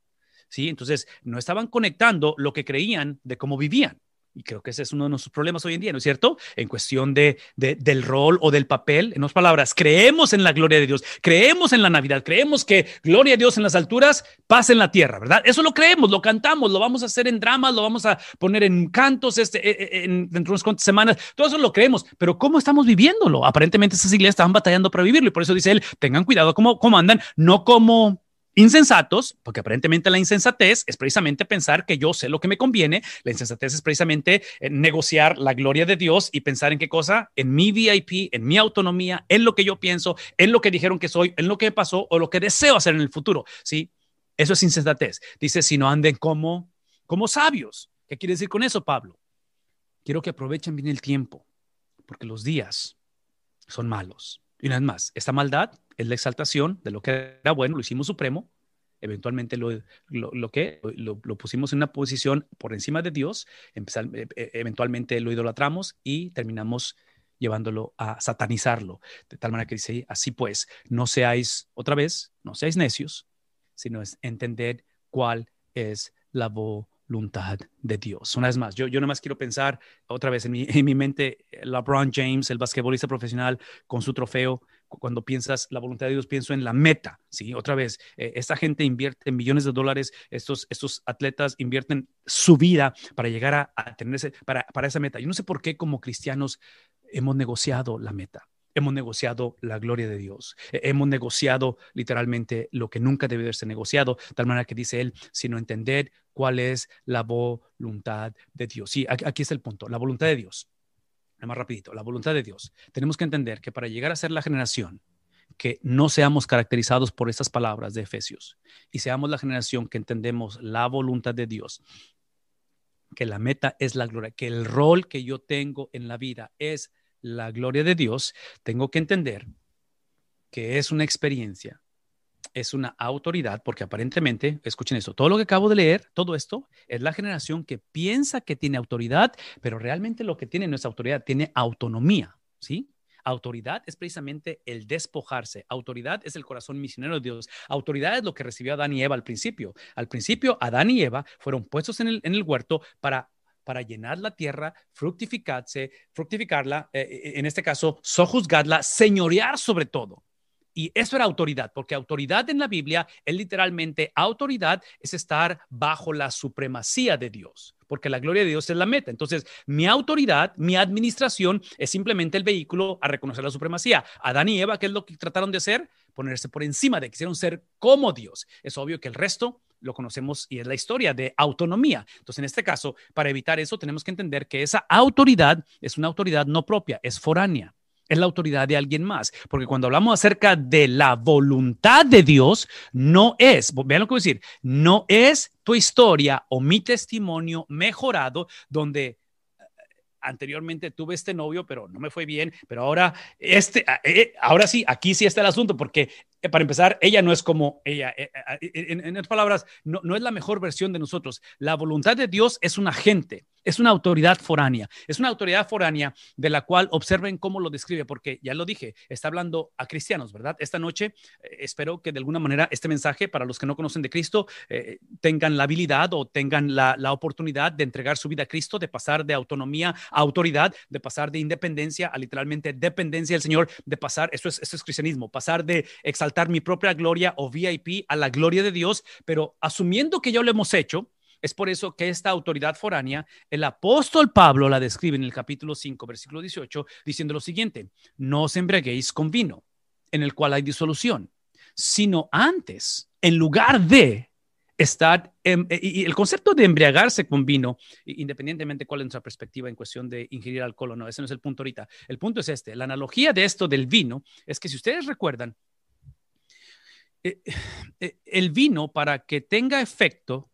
¿sí? Entonces, no estaban conectando lo que creían de cómo vivían. Y creo que ese es uno de nuestros problemas hoy en día, ¿no es cierto? En cuestión de, del rol o del papel. En otras palabras, creemos en la gloria de Dios, creemos en la Navidad, creemos que gloria a Dios en las alturas, paz en la tierra, ¿verdad? Eso lo creemos, lo cantamos, lo vamos a hacer en dramas, lo vamos a poner en cantos este, e, e, en, dentro de unas cuantas semanas. Todo eso lo creemos, pero ¿cómo estamos viviéndolo? Aparentemente esas iglesias estaban batallando para vivirlo y por eso dice él, tengan cuidado cómo, cómo andan, no como insensatos, porque aparentemente la insensatez es precisamente pensar que yo sé lo que me conviene, la insensatez es precisamente eh, negociar la gloria de Dios y pensar en qué cosa, en mi VIP, en mi autonomía, en lo que yo pienso, en lo que dijeron que soy, en lo que pasó o lo que deseo hacer en el futuro, ¿sí? Eso es insensatez. Dice, si no anden como, como sabios. ¿Qué quiere decir con eso, Pablo? Quiero que aprovechen bien el tiempo, porque los días son malos. Y una vez más, esta maldad es la exaltación de lo que era bueno, lo hicimos supremo, eventualmente lo, lo, que lo, pusimos en una posición por encima de Dios, e, e, eventualmente lo idolatramos y terminamos llevándolo a satanizarlo. De tal manera que dice, así pues, no seáis, otra vez, no seáis necios, sino es entender cuál es la voluntad de Dios. Una vez más, yo, yo más quiero pensar otra vez en mi, en mi mente, LeBron James, el basquetbolista profesional, con su trofeo, cuando piensas la voluntad de Dios, pienso en la meta, ¿sí? Otra vez, eh, esta gente invierte millones de dólares, estos, estos atletas invierten su vida para llegar a, a tener ese, para, para esa meta. Yo no sé por qué como cristianos hemos negociado la meta. Hemos negociado la gloria de Dios. Hemos negociado literalmente lo que nunca debe de ser negociado, tal manera que dice él, sino entender cuál es la voluntad de Dios. Sí, aquí es el punto, la voluntad de Dios más rapidito, la voluntad de Dios. Tenemos que entender que para llegar a ser la generación que no seamos caracterizados por estas palabras de Efesios y seamos la generación que entendemos la voluntad de Dios, que la meta es la gloria, que el rol que yo tengo en la vida es la gloria de Dios, tengo que entender que es una experiencia es una autoridad, porque aparentemente, escuchen esto, todo lo que acabo de leer, todo esto, es la generación que piensa que tiene autoridad, pero realmente lo que tiene no es autoridad, tiene autonomía, ¿sí? Autoridad es precisamente el despojarse. Autoridad es el corazón misionero de Dios. Autoridad es lo que recibió Adán y Eva al principio. Al principio, Adán y Eva fueron puestos en el, en el huerto para para llenar la tierra, fructificarse, fructificarla, eh, eh, en este caso, sojuzgarla, señorear sobre todo. Y eso era autoridad, porque autoridad en la Biblia es literalmente autoridad, es estar bajo la supremacía de Dios, porque la gloria de Dios es la meta. Entonces, mi autoridad, mi administración es simplemente el vehículo a reconocer la supremacía. Adán y Eva, ¿qué es lo que trataron de hacer? Ponerse por encima de, quisieron ser como Dios. Es obvio que el resto lo conocemos y es la historia de autonomía. Entonces, en este caso, para evitar eso, tenemos que entender que esa autoridad es una autoridad no propia, es foránea es la autoridad de alguien más. Porque cuando hablamos acerca de la voluntad de Dios, no es, vean lo que voy a decir, no es tu historia o mi testimonio mejorado donde anteriormente tuve este novio, pero no me fue bien, pero ahora este, eh, eh, ahora sí, aquí sí está el asunto, porque para empezar, ella no es como ella. En, en otras palabras, no, no, es la mejor versión de nosotros. La voluntad de Dios es un agente es una autoridad foránea, es una autoridad foránea de la cual observen cómo lo describe, porque ya lo dije, está hablando a cristianos, ¿verdad? Esta noche eh, espero que de alguna manera este mensaje para los que no conocen de Cristo eh, tengan la habilidad o tengan la, oportunidad de entregar su vida a Cristo, de pasar de autonomía a autoridad, de pasar de independencia a literalmente dependencia del Señor, de pasar, esto es, esto es cristianismo, pasar de exaltar mi propia gloria o VIP a la gloria de Dios, pero asumiendo que ya lo hemos hecho, Es por eso que esta autoridad foránea, el apóstol Pablo la describe en el capítulo 5, versículo 18, diciendo lo siguiente, no os embriaguéis con vino, en el cual hay disolución, sino antes, en lugar de estar, y el concepto de embriagarse con vino, independientemente cuál es nuestra perspectiva en cuestión de ingerir alcohol o no, ese no es el punto ahorita. El punto es este, la analogía de esto del vino es que si ustedes recuerdan, eh, eh, el vino para que tenga efecto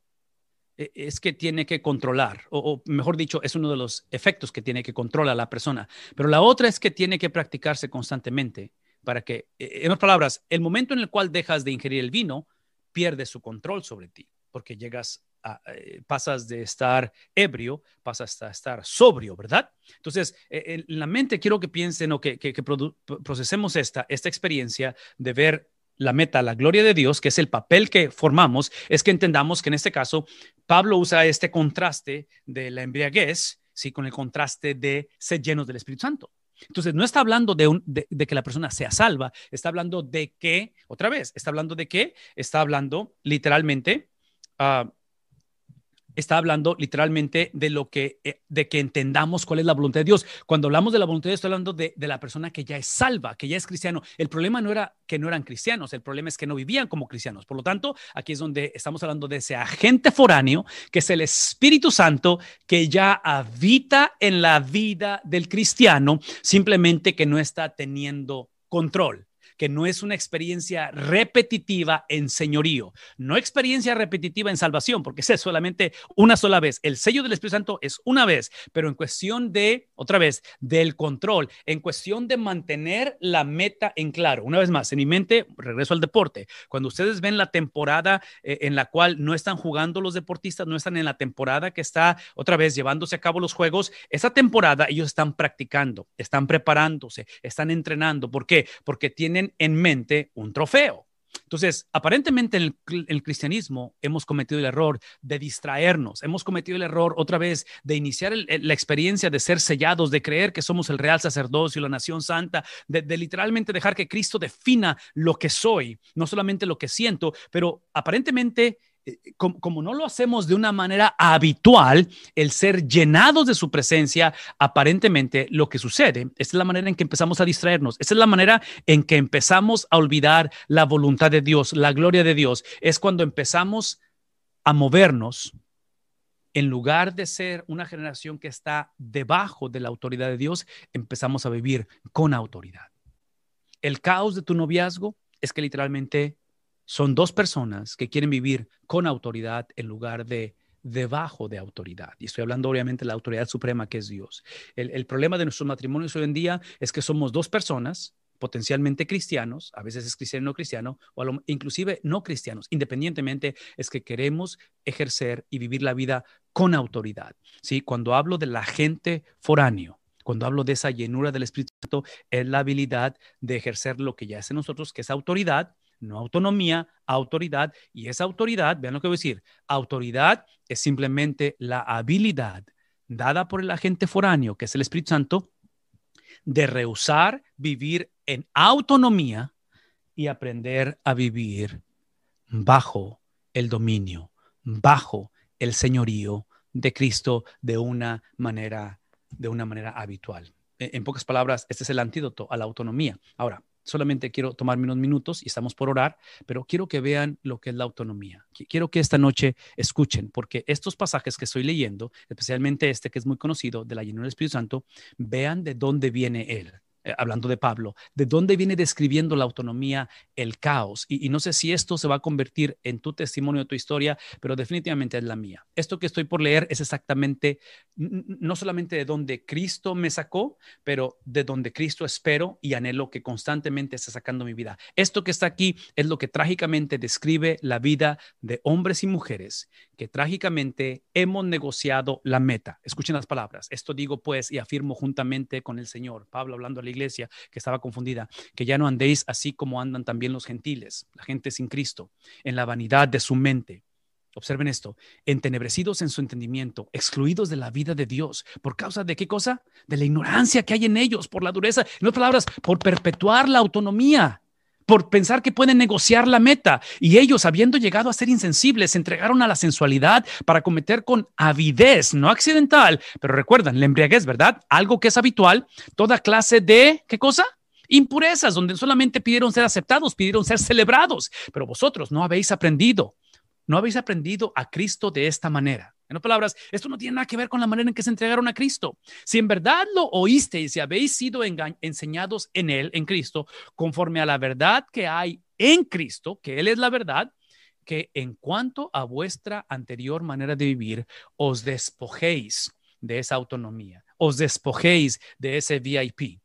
es que tiene que controlar, o, mejor dicho, es uno de los efectos que tiene que controlar la persona, pero la otra es que tiene que practicarse constantemente para que, en otras palabras, el momento en el cual dejas de ingerir el vino, pierde su control sobre ti, porque llegas a, eh, pasas de estar ebrio, pasas a estar sobrio, ¿verdad? Entonces, eh, en la mente quiero que piensen o que, que, procesemos esta, esta experiencia de ver la meta, la gloria de Dios, que es el papel que formamos, es que entendamos que en este caso Pablo usa este contraste de la embriaguez, ¿sí? con el contraste de ser llenos del Espíritu Santo. Entonces, no está hablando de, que la persona sea salva, está hablando de que, otra vez, está hablando de que, está hablando literalmente uh, está hablando literalmente de lo que, eh, de que entendamos cuál es la voluntad de Dios. Cuando hablamos de la voluntad de Dios, estoy hablando de, de, la persona que ya es salva, que ya es cristiano. El problema no era que no eran cristianos, el problema es que no vivían como cristianos. Por lo tanto, aquí es donde estamos hablando de ese agente foráneo, que es el Espíritu Santo, que ya habita en la vida del cristiano, simplemente que no está teniendo control que no es una experiencia repetitiva en señorío, no experiencia repetitiva en salvación, porque es solamente una sola vez. El sello del Espíritu Santo es una vez, pero en cuestión de, otra vez, del control, en cuestión de mantener la meta en claro. Una vez más, en mi mente, regreso al deporte. Cuando ustedes ven la temporada eh, en la cual no están jugando los deportistas, no están en la temporada que está otra vez llevándose a cabo los juegos, esa temporada ellos están practicando, están preparándose, están entrenando. ¿Por qué? Porque tienen en mente un trofeo. Entonces, aparentemente en el, cristianismo hemos cometido el error de distraernos, hemos cometido el error otra vez de iniciar la experiencia de ser sellados, de creer que somos el real sacerdocio, la nación santa, de, de literalmente dejar que Cristo defina lo que soy, no solamente lo que siento, pero aparentemente eh, como, no lo hacemos de una manera habitual, el ser llenados de su presencia, aparentemente lo que sucede, esta es la manera en que empezamos a distraernos, esta es la manera en que empezamos a olvidar la voluntad de Dios, la gloria de Dios, es cuando empezamos a movernos en lugar de ser una generación que está debajo de la autoridad de Dios, empezamos a vivir con autoridad. El caos de tu noviazgo es que literalmente son dos personas que quieren vivir con autoridad en lugar de debajo de autoridad. Y estoy hablando obviamente de la autoridad suprema que es Dios. El, problema de nuestros matrimonios hoy en día es que somos dos personas potencialmente cristianos, a veces es cristiano no cristiano, o inclusive no cristianos, independientemente es que queremos ejercer y vivir la vida con autoridad. ¿sí? Cuando hablo de la gente foráneo, cuando hablo de esa llenura del Espíritu Santo, es la habilidad de ejercer lo que ya es en nosotros, que es autoridad, no autonomía, autoridad. Y esa autoridad, vean lo que voy a decir, autoridad es simplemente la habilidad dada por el agente foráneo, que es el Espíritu Santo, de rehusar vivir en autonomía y aprender a vivir bajo el dominio, bajo el señorío de Cristo de una manera, de una manera habitual. En pocas palabras, este es el antídoto a la autonomía. Ahora, solamente quiero tomarme unos minutos y estamos por orar, pero quiero que vean lo que es la autonomía. Quiero que esta noche escuchen, porque estos pasajes que estoy leyendo, especialmente este que es muy conocido de la llenura del Espíritu Santo, vean de dónde viene él. Eh, hablando de Pablo, de dónde viene describiendo la autonomía, el caos. Y, no sé si esto se va a convertir en tu testimonio, de tu historia, pero definitivamente es la mía. Esto que estoy por leer es exactamente, no solamente de donde Cristo me sacó, pero de donde Cristo espero y anhelo que constantemente esté sacando mi vida. Esto que está aquí es lo que trágicamente describe la vida de hombres y mujeres que trágicamente hemos negociado la meta. Escuchen las palabras. Esto digo pues y afirmo juntamente con el Señor. Pablo hablando a la iglesia que estaba confundida, que ya no andéis así como andan también los gentiles, la gente sin Cristo, en la vanidad de su mente. Observen esto, entenebrecidos en su entendimiento, excluidos de la vida de Dios. ¿Por causa de qué cosa? De la ignorancia que hay en ellos, por la dureza, en otras palabras, por perpetuar la autonomía por pensar que pueden negociar la meta. Y ellos, habiendo llegado a ser insensibles, se entregaron a la sensualidad para cometer con avidez, no accidental, pero recuerdan, la embriaguez, ¿verdad? Algo que es habitual, toda clase de, ¿qué cosa? Impurezas, donde solamente pidieron ser aceptados, pidieron ser celebrados, pero vosotros no habéis aprendido, no habéis aprendido a Cristo de esta manera. En otras palabras, esto no tiene nada que ver con la manera en que se entregaron a Cristo. Si en verdad lo oísteis y habéis sido enseñados en Él, en Cristo, conforme a la verdad que hay en Cristo, que Él es la verdad, que en cuanto a vuestra anterior manera de vivir, os despojéis de esa autonomía, os despojéis de ese VIP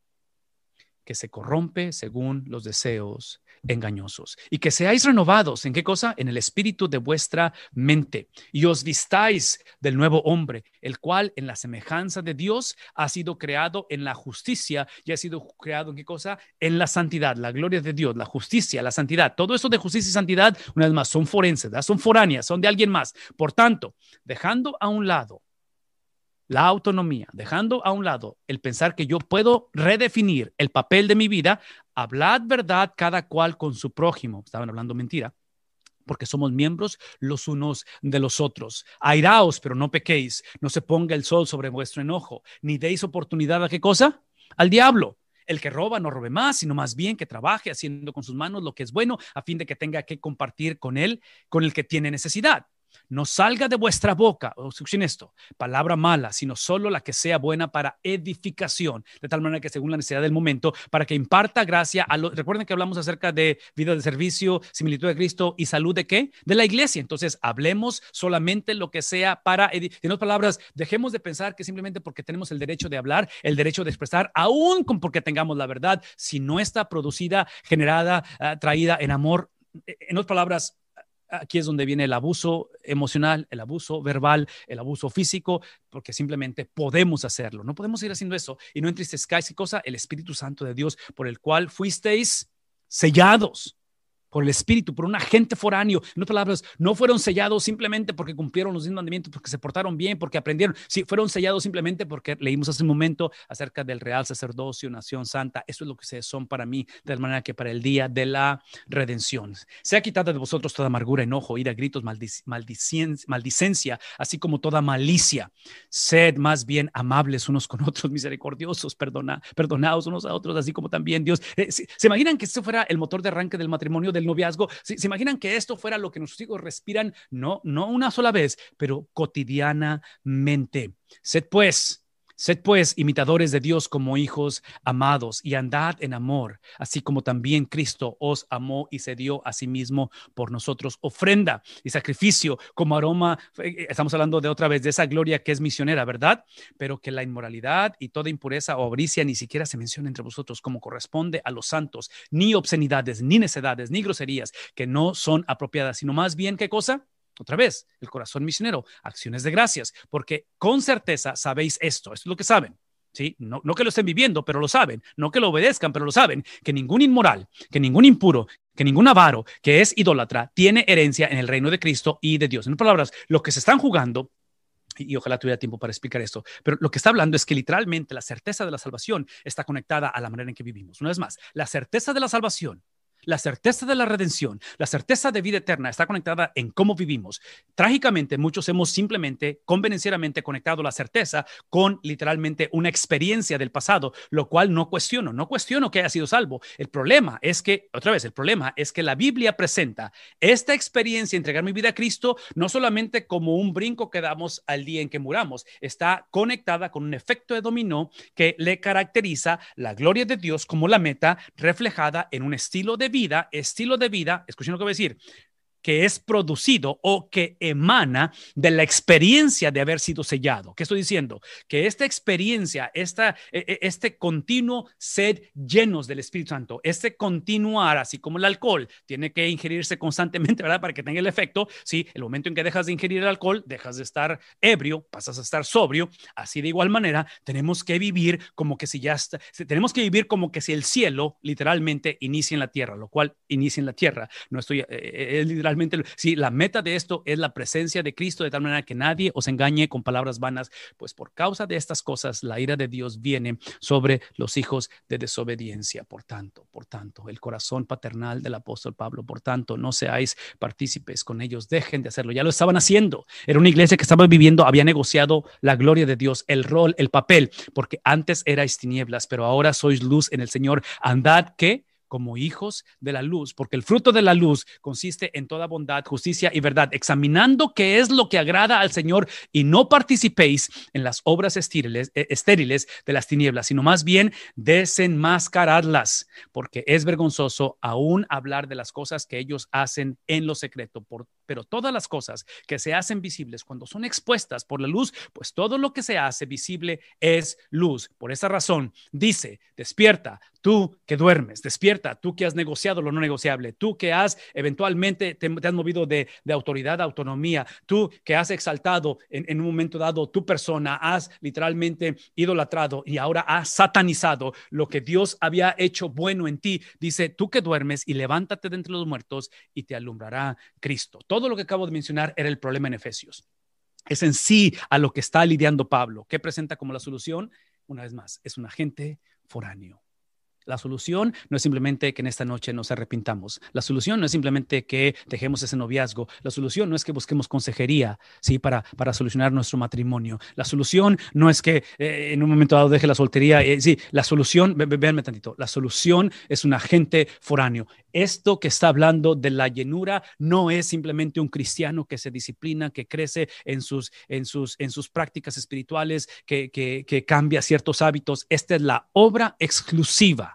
que se corrompe según los deseos engañosos y que seáis renovados en qué cosa? En el espíritu de vuestra mente y os vistáis del nuevo hombre, el cual en la semejanza de Dios ha sido creado en la justicia y ha sido creado en qué cosa? En la santidad, la gloria de Dios, la justicia, la santidad. Todo eso de justicia y santidad, una vez más, son forenses, son foráneas, son de alguien más. Por tanto, dejando a un lado la autonomía, dejando a un lado el pensar que yo puedo redefinir el papel de mi vida, hablad verdad cada cual con su prójimo. Estaban hablando mentira porque somos miembros los unos de los otros. Airaos, pero no pequéis, no se ponga el sol sobre vuestro enojo, ni deis oportunidad a qué cosa? Al diablo. El que roba no robe más, sino más bien que trabaje haciendo con sus manos lo que es bueno, a fin de que tenga que compartir con él, con el que tiene necesidad no salga de vuestra boca, escuchen esto, palabra mala, sino solo la que sea buena para edificación, de tal manera que según la necesidad del momento, para que imparta gracia a los... Recuerden que hablamos acerca de vida de servicio, similitud de Cristo y salud de qué? De la iglesia. Entonces, hablemos solamente lo que sea para... En otras palabras, dejemos de pensar que simplemente porque tenemos el derecho de hablar, el derecho de expresar, aún porque tengamos la verdad, si no está producida, generada, ah, traída en amor, en otras palabras, aquí es donde viene el abuso emocional, el abuso verbal, el abuso físico, porque simplemente podemos hacerlo. No podemos ir haciendo eso y no entristezcáis qué cosa, el Espíritu Santo de Dios por el cual fuisteis sellados por el Espíritu, por un agente foráneo. En otras palabras, no fueron sellados simplemente porque cumplieron los mandamientos, porque se portaron bien, porque aprendieron. Sí, fueron sellados simplemente porque leímos hace un momento acerca del real sacerdocio, nación santa. Eso es lo que son para mí, de manera que para el día de la redención. Sea quitada de vosotros toda amargura, enojo, ira, gritos, maldicencia, así como toda malicia. Sed más bien amables unos con otros, misericordiosos, perdona, perdonados unos a otros, así como también Dios. Eh, ¿Se, imaginan que esto fuera el motor de arranque del matrimonio? Noviazgo. ¿Se, imaginan que esto fuera lo que nuestros hijos respiran? No, no una sola vez, pero cotidianamente. Sed pues Sed pues imitadores de Dios como hijos amados y andad en amor, así como también Cristo os amó y se dio a sí mismo por nosotros ofrenda y sacrificio como aroma. Eh, estamos hablando de otra vez de esa gloria que es misionera, ¿verdad? Pero que la inmoralidad y toda impureza o avaricia ni siquiera se menciona entre vosotros como corresponde a los santos, ni obscenidades, ni necedades, ni groserías que no son apropiadas, sino más bien, ¿qué cosa? Otra vez, el corazón misionero, acciones de gracias, porque con certeza sabéis esto, esto es lo que saben. ¿Sí? No, no que lo estén viviendo, pero lo saben, no que lo obedezcan, pero lo saben, que ningún inmoral, que ningún impuro, que ningún avaro, que es idólatra, tiene herencia en el reino de Cristo y de Dios. En palabras, lo que se están jugando y ojalá tuviera tiempo para explicar esto, pero lo que está hablando es que literalmente la certeza de la salvación está conectada a la manera en que vivimos. Una vez más, la certeza de la salvación la certeza de la redención, la certeza de vida eterna está conectada en cómo vivimos. Trágicamente, muchos hemos simplemente, convenencieramente conectado la certeza con literalmente una experiencia del pasado, lo cual no cuestiono, no cuestiono que haya sido salvo. El problema es que, otra vez, el problema es que la Biblia presenta esta experiencia, entregar mi vida a Cristo, no solamente como un brinco que damos al día en que muramos, está conectada con un efecto de dominó que le caracteriza la gloria de Dios como la meta reflejada en un estilo de vida, estilo de vida, escuchen lo que voy a decir, que es producido o que emana de la experiencia de haber sido sellado. ¿Qué estoy diciendo? Que esta experiencia, esta, e, e, este continuo sed llenos del Espíritu Santo, este continuar, así como el alcohol, tiene que ingerirse constantemente, ¿verdad? Para que tenga el efecto. Sí, el momento en que dejas de ingerir el alcohol, dejas de estar ebrio, pasas a estar sobrio. Así de igual manera, tenemos que vivir como que si ya está, tenemos que vivir como que si el cielo literalmente inicia en la tierra, lo cual inicia en la tierra. No estoy, eh, eh, literalmente, si la meta de esto es la presencia de Cristo, de tal manera que nadie os engañe con palabras vanas, pues por causa de estas cosas, la ira de Dios viene sobre los hijos de desobediencia. Por tanto, por tanto, el corazón paternal del apóstol Pablo, por tanto, no seáis partícipes con ellos, dejen de hacerlo. Ya lo estaban haciendo. Era una iglesia que estaba viviendo, había negociado la gloria de Dios, el rol, el papel, porque antes erais tinieblas, pero ahora sois luz en el Señor. Andad que como hijos de la luz, porque el fruto de la luz consiste en toda bondad, justicia y verdad, examinando qué es lo que agrada al Señor y no participéis en las obras estériles, eh, estériles de las tinieblas, sino más bien desenmascaradlas, porque es vergonzoso aún hablar de las cosas que ellos hacen en lo secreto, por, pero todas las cosas que se hacen visibles cuando son expuestas por la luz, pues todo lo que se hace visible es luz. Por esa razón, dice, despierta, tú que duermes, despierta, tú que has negociado lo no negociable, tú que has eventualmente te, has movido de, autoridad a autonomía, tú que has exaltado en, un momento dado tu persona, has literalmente idolatrado y ahora has satanizado lo que Dios había hecho bueno en ti. Dice, tú que duermes y levántate de entre los muertos y te alumbrará Cristo. Todo lo que acabo de mencionar era el problema en Efesios. Es en sí a lo que está lidiando Pablo. ¿Qué presenta como la solución? Una vez más, es un agente foráneo la solución no es simplemente que en esta noche nos arrepintamos. La solución no es simplemente que dejemos ese noviazgo. La solución no es que busquemos consejería, ¿sí? Para, para solucionar nuestro matrimonio. La solución no es que eh, en un momento dado deje la soltería. Eh, sí, la solución, véanme tantito, la solución es un agente foráneo. Esto que está hablando de la llenura no es simplemente un cristiano que se disciplina, que crece en sus, en sus, en sus prácticas espirituales, que, que cambia ciertos hábitos. Esta es la obra exclusiva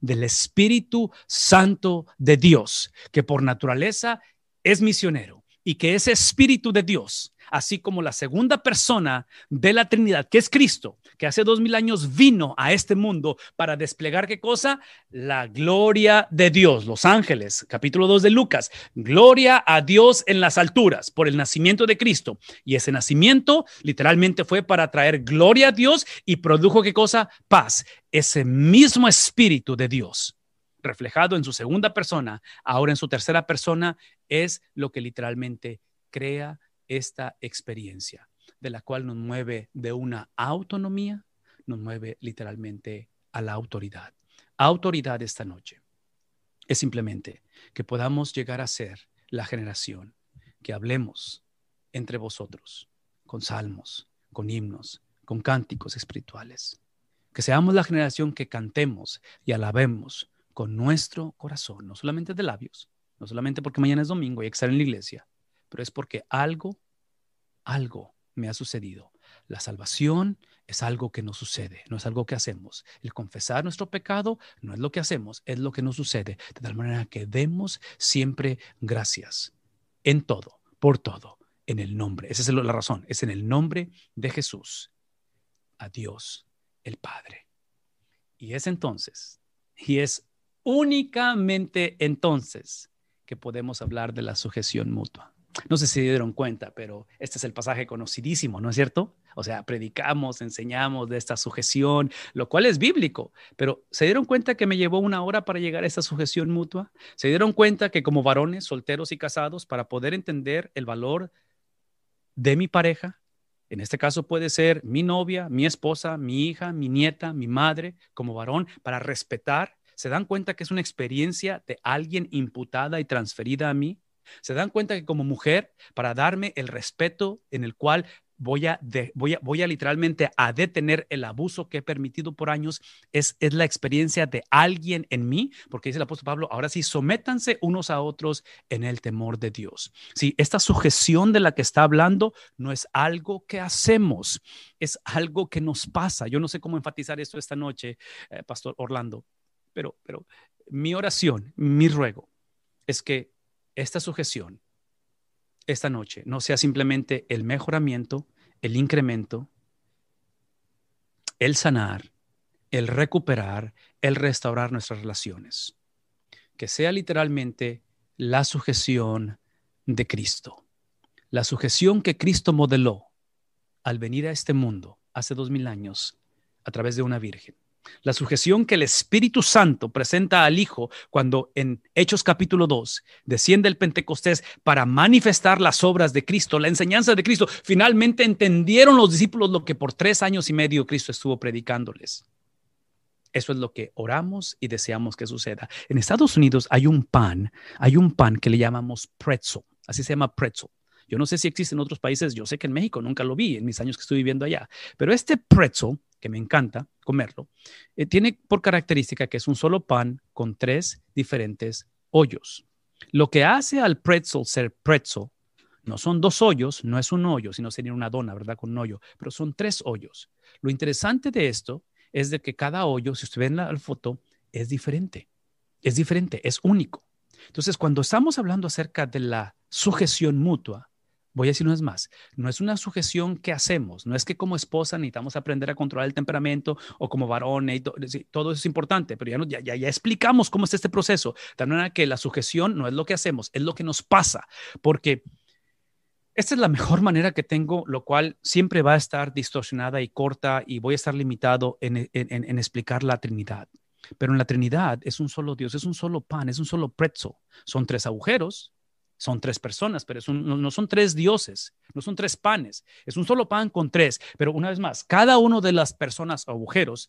del Espíritu Santo de Dios, que por naturaleza es misionero y que ese Espíritu de Dios así como la segunda persona de la Trinidad, que es Cristo, que hace dos mil años vino a este mundo para desplegar qué cosa? La gloria de Dios. Los ángeles, capítulo 2 de Lucas, gloria a Dios en las alturas por el nacimiento de Cristo. Y ese nacimiento literalmente fue para traer gloria a Dios y produjo qué cosa? Paz. Ese mismo espíritu de Dios reflejado en su segunda persona, ahora en su tercera persona, es lo que literalmente crea esta experiencia, de la cual nos mueve de una autonomía, nos mueve literalmente a la autoridad. Autoridad esta noche es simplemente que podamos llegar a ser la generación que hablemos entre vosotros con salmos, con himnos, con cánticos espirituales. Que seamos la generación que cantemos y alabemos con nuestro corazón, no solamente de labios, no solamente porque mañana es domingo y hay que estar en la iglesia, pero es porque algo, algo me ha sucedido. La salvación es algo que nos sucede, no es algo que hacemos. El confesar nuestro pecado no es lo que hacemos, es lo que nos sucede. De tal manera que demos siempre gracias en todo, por todo, en el nombre. Esa es la razón, es en el nombre de Jesús. A Dios el Padre. Y es entonces, y es únicamente entonces que podemos hablar de la sujeción mutua. No sé si dieron cuenta, pero este es el pasaje conocidísimo, ¿no es cierto? O sea, predicamos, enseñamos de esta sujeción, lo cual es bíblico, pero ¿se dieron cuenta que me llevó una hora para llegar a esta sujeción mutua? ¿Se dieron cuenta que como varones solteros y casados, para poder entender el valor de mi pareja, en este caso puede ser mi novia, mi esposa, mi hija, mi nieta, mi madre, como varón, para respetar, ¿se dan cuenta que es una experiencia de alguien imputada y transferida a mí? Se dan cuenta que como mujer, para darme el respeto en el cual voy a, voy a, voy a literalmente a detener el abuso que he permitido por años, es, es la experiencia de alguien en mí, porque dice el apóstol Pablo, ahora sí, sométanse unos a otros en el temor de Dios. Sí, esta sujeción de la que está hablando no es algo que hacemos, es algo que nos pasa. Yo no sé cómo enfatizar esto esta noche, eh, Pastor Orlando, pero, pero mi oración, mi ruego es que esta sujeción esta noche no sea simplemente el mejoramiento, el incremento, el sanar, el recuperar, el restaurar nuestras relaciones. Que sea literalmente la sujeción de Cristo. La sujeción que Cristo modeló al venir a este mundo hace dos mil años a través de una virgen. La sujeción que el Espíritu Santo presenta al Hijo cuando en Hechos capítulo 2 desciende el Pentecostés para manifestar las obras de Cristo, la enseñanza de Cristo. Finalmente entendieron los discípulos lo que por tres años y medio Cristo estuvo predicándoles. Eso es lo que oramos y deseamos que suceda. En Estados Unidos hay un pan, hay un pan que le llamamos pretzel, así se llama pretzel. Yo no sé si existe en otros países, yo sé que en México nunca lo vi en mis años que estoy viviendo allá, pero este pretzel que me encanta comerlo, eh, tiene por característica que es un solo pan con tres diferentes hoyos. Lo que hace al pretzel ser pretzel no son dos hoyos, no es un hoyo, sino sería una dona, ¿verdad? Con un hoyo, pero son tres hoyos. Lo interesante de esto es de que cada hoyo, si usted ve en la foto, es diferente. Es diferente, es único. Entonces, cuando estamos hablando acerca de la sujeción mutua, Voy a decir una vez más, no es una sujeción que hacemos, no es que como esposa necesitamos aprender a controlar el temperamento o como varón, todo eso es importante, pero ya, ya, ya, explicamos cómo es este proceso, de manera que la sujeción no es lo que hacemos, es lo que nos pasa, porque esta es la mejor manera que tengo, lo cual siempre va a estar distorsionada y corta y voy a estar limitado en, en explicar la Trinidad. Pero en la Trinidad es un solo Dios, es un solo pan, es un solo pretzel. Son tres agujeros, son tres personas, pero no, son tres dioses, no son tres panes, es un solo pan con tres. Pero una vez más, cada uno de las personas o agujeros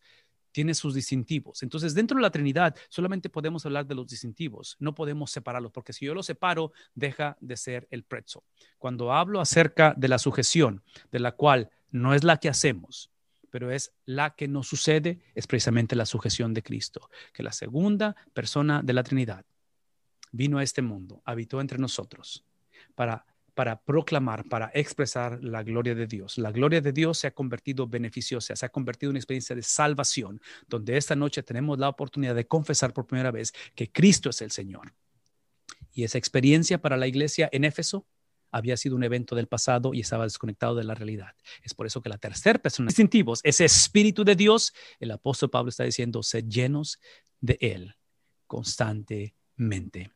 tiene sus distintivos. Entonces, dentro de la Trinidad solamente podemos hablar de los distintivos, no podemos separarlos, porque si yo los separo, deja de ser el pretzel. Cuando hablo acerca de la sujeción, de la cual no es la que hacemos, pero es la que nos sucede, es precisamente la sujeción de Cristo, que la segunda persona de la Trinidad vino a este mundo, habitó entre nosotros para, proclamar, para expresar la gloria de Dios. La gloria de Dios se ha convertido beneficiosa, se ha convertido en una experiencia de salvación, donde esta noche tenemos la oportunidad de confesar por primera vez que Cristo es el Señor. Y esa experiencia para la iglesia en Éfeso había sido un evento del pasado y estaba desconectado de la realidad. Es por eso que la tercera persona distintivos, ese Espíritu de Dios, el apóstol Pablo está diciendo, sed llenos de Él constantemente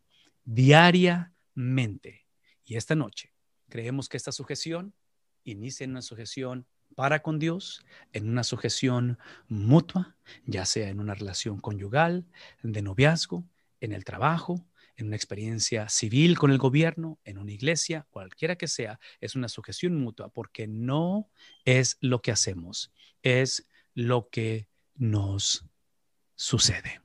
diariamente. Y esta noche creemos que esta sujeción inicia en una sujeción para con Dios, en una sujeción mutua, ya sea en una relación conyugal, de noviazgo, en el trabajo, en una experiencia civil con el gobierno, en una iglesia, cualquiera que sea, es una sujeción mutua porque no es lo que hacemos, es lo que nos sucede.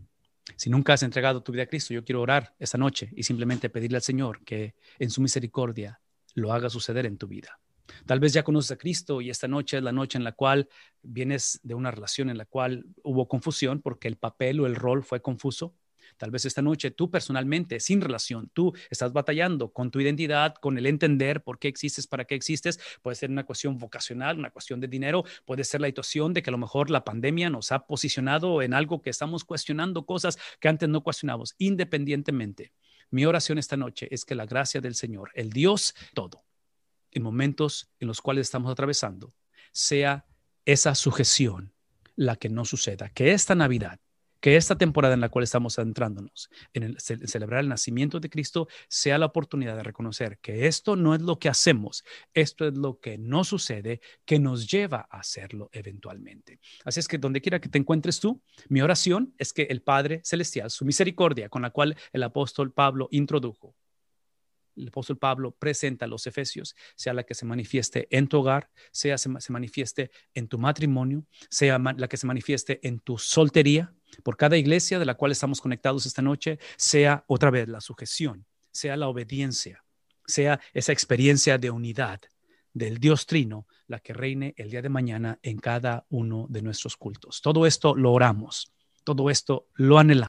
Si nunca has entregado tu vida a Cristo, yo quiero orar esta noche y simplemente pedirle al Señor que en su misericordia lo haga suceder en tu vida. Tal vez ya conoces a Cristo y esta noche es la noche en la cual vienes de una relación en la cual hubo confusión porque el papel o el rol fue confuso. Tal vez esta noche tú personalmente, sin relación, tú estás batallando con tu identidad, con el entender por qué existes, para qué existes. Puede ser una cuestión vocacional, una cuestión de dinero, puede ser la situación de que a lo mejor la pandemia nos ha posicionado en algo que estamos cuestionando cosas que antes no cuestionamos, independientemente. Mi oración esta noche es que la gracia del Señor, el Dios todo, en momentos en los cuales estamos atravesando, sea esa sujeción la que no suceda, que esta Navidad que esta temporada en la cual estamos adentrándonos, en, celebrar el nacimiento de Cristo, sea la oportunidad de reconocer que esto no es lo que hacemos, esto es lo que no sucede, que nos lleva a hacerlo eventualmente. Así es que donde quiera que te encuentres tú, mi oración es que el Padre Celestial, su misericordia con la cual el apóstol Pablo introdujo el apóstol Pablo presenta a los efesios, sea la que se manifieste en tu hogar, sea se, se manifieste en tu matrimonio, sea la que se manifieste en tu soltería, por cada iglesia de la cual estamos conectados esta noche, sea otra vez la sujeción, sea la obediencia, sea esa experiencia de unidad del Dios Trino, la que reine el día de mañana en cada uno de nuestros cultos. Todo esto lo oramos, todo esto lo anhelamos.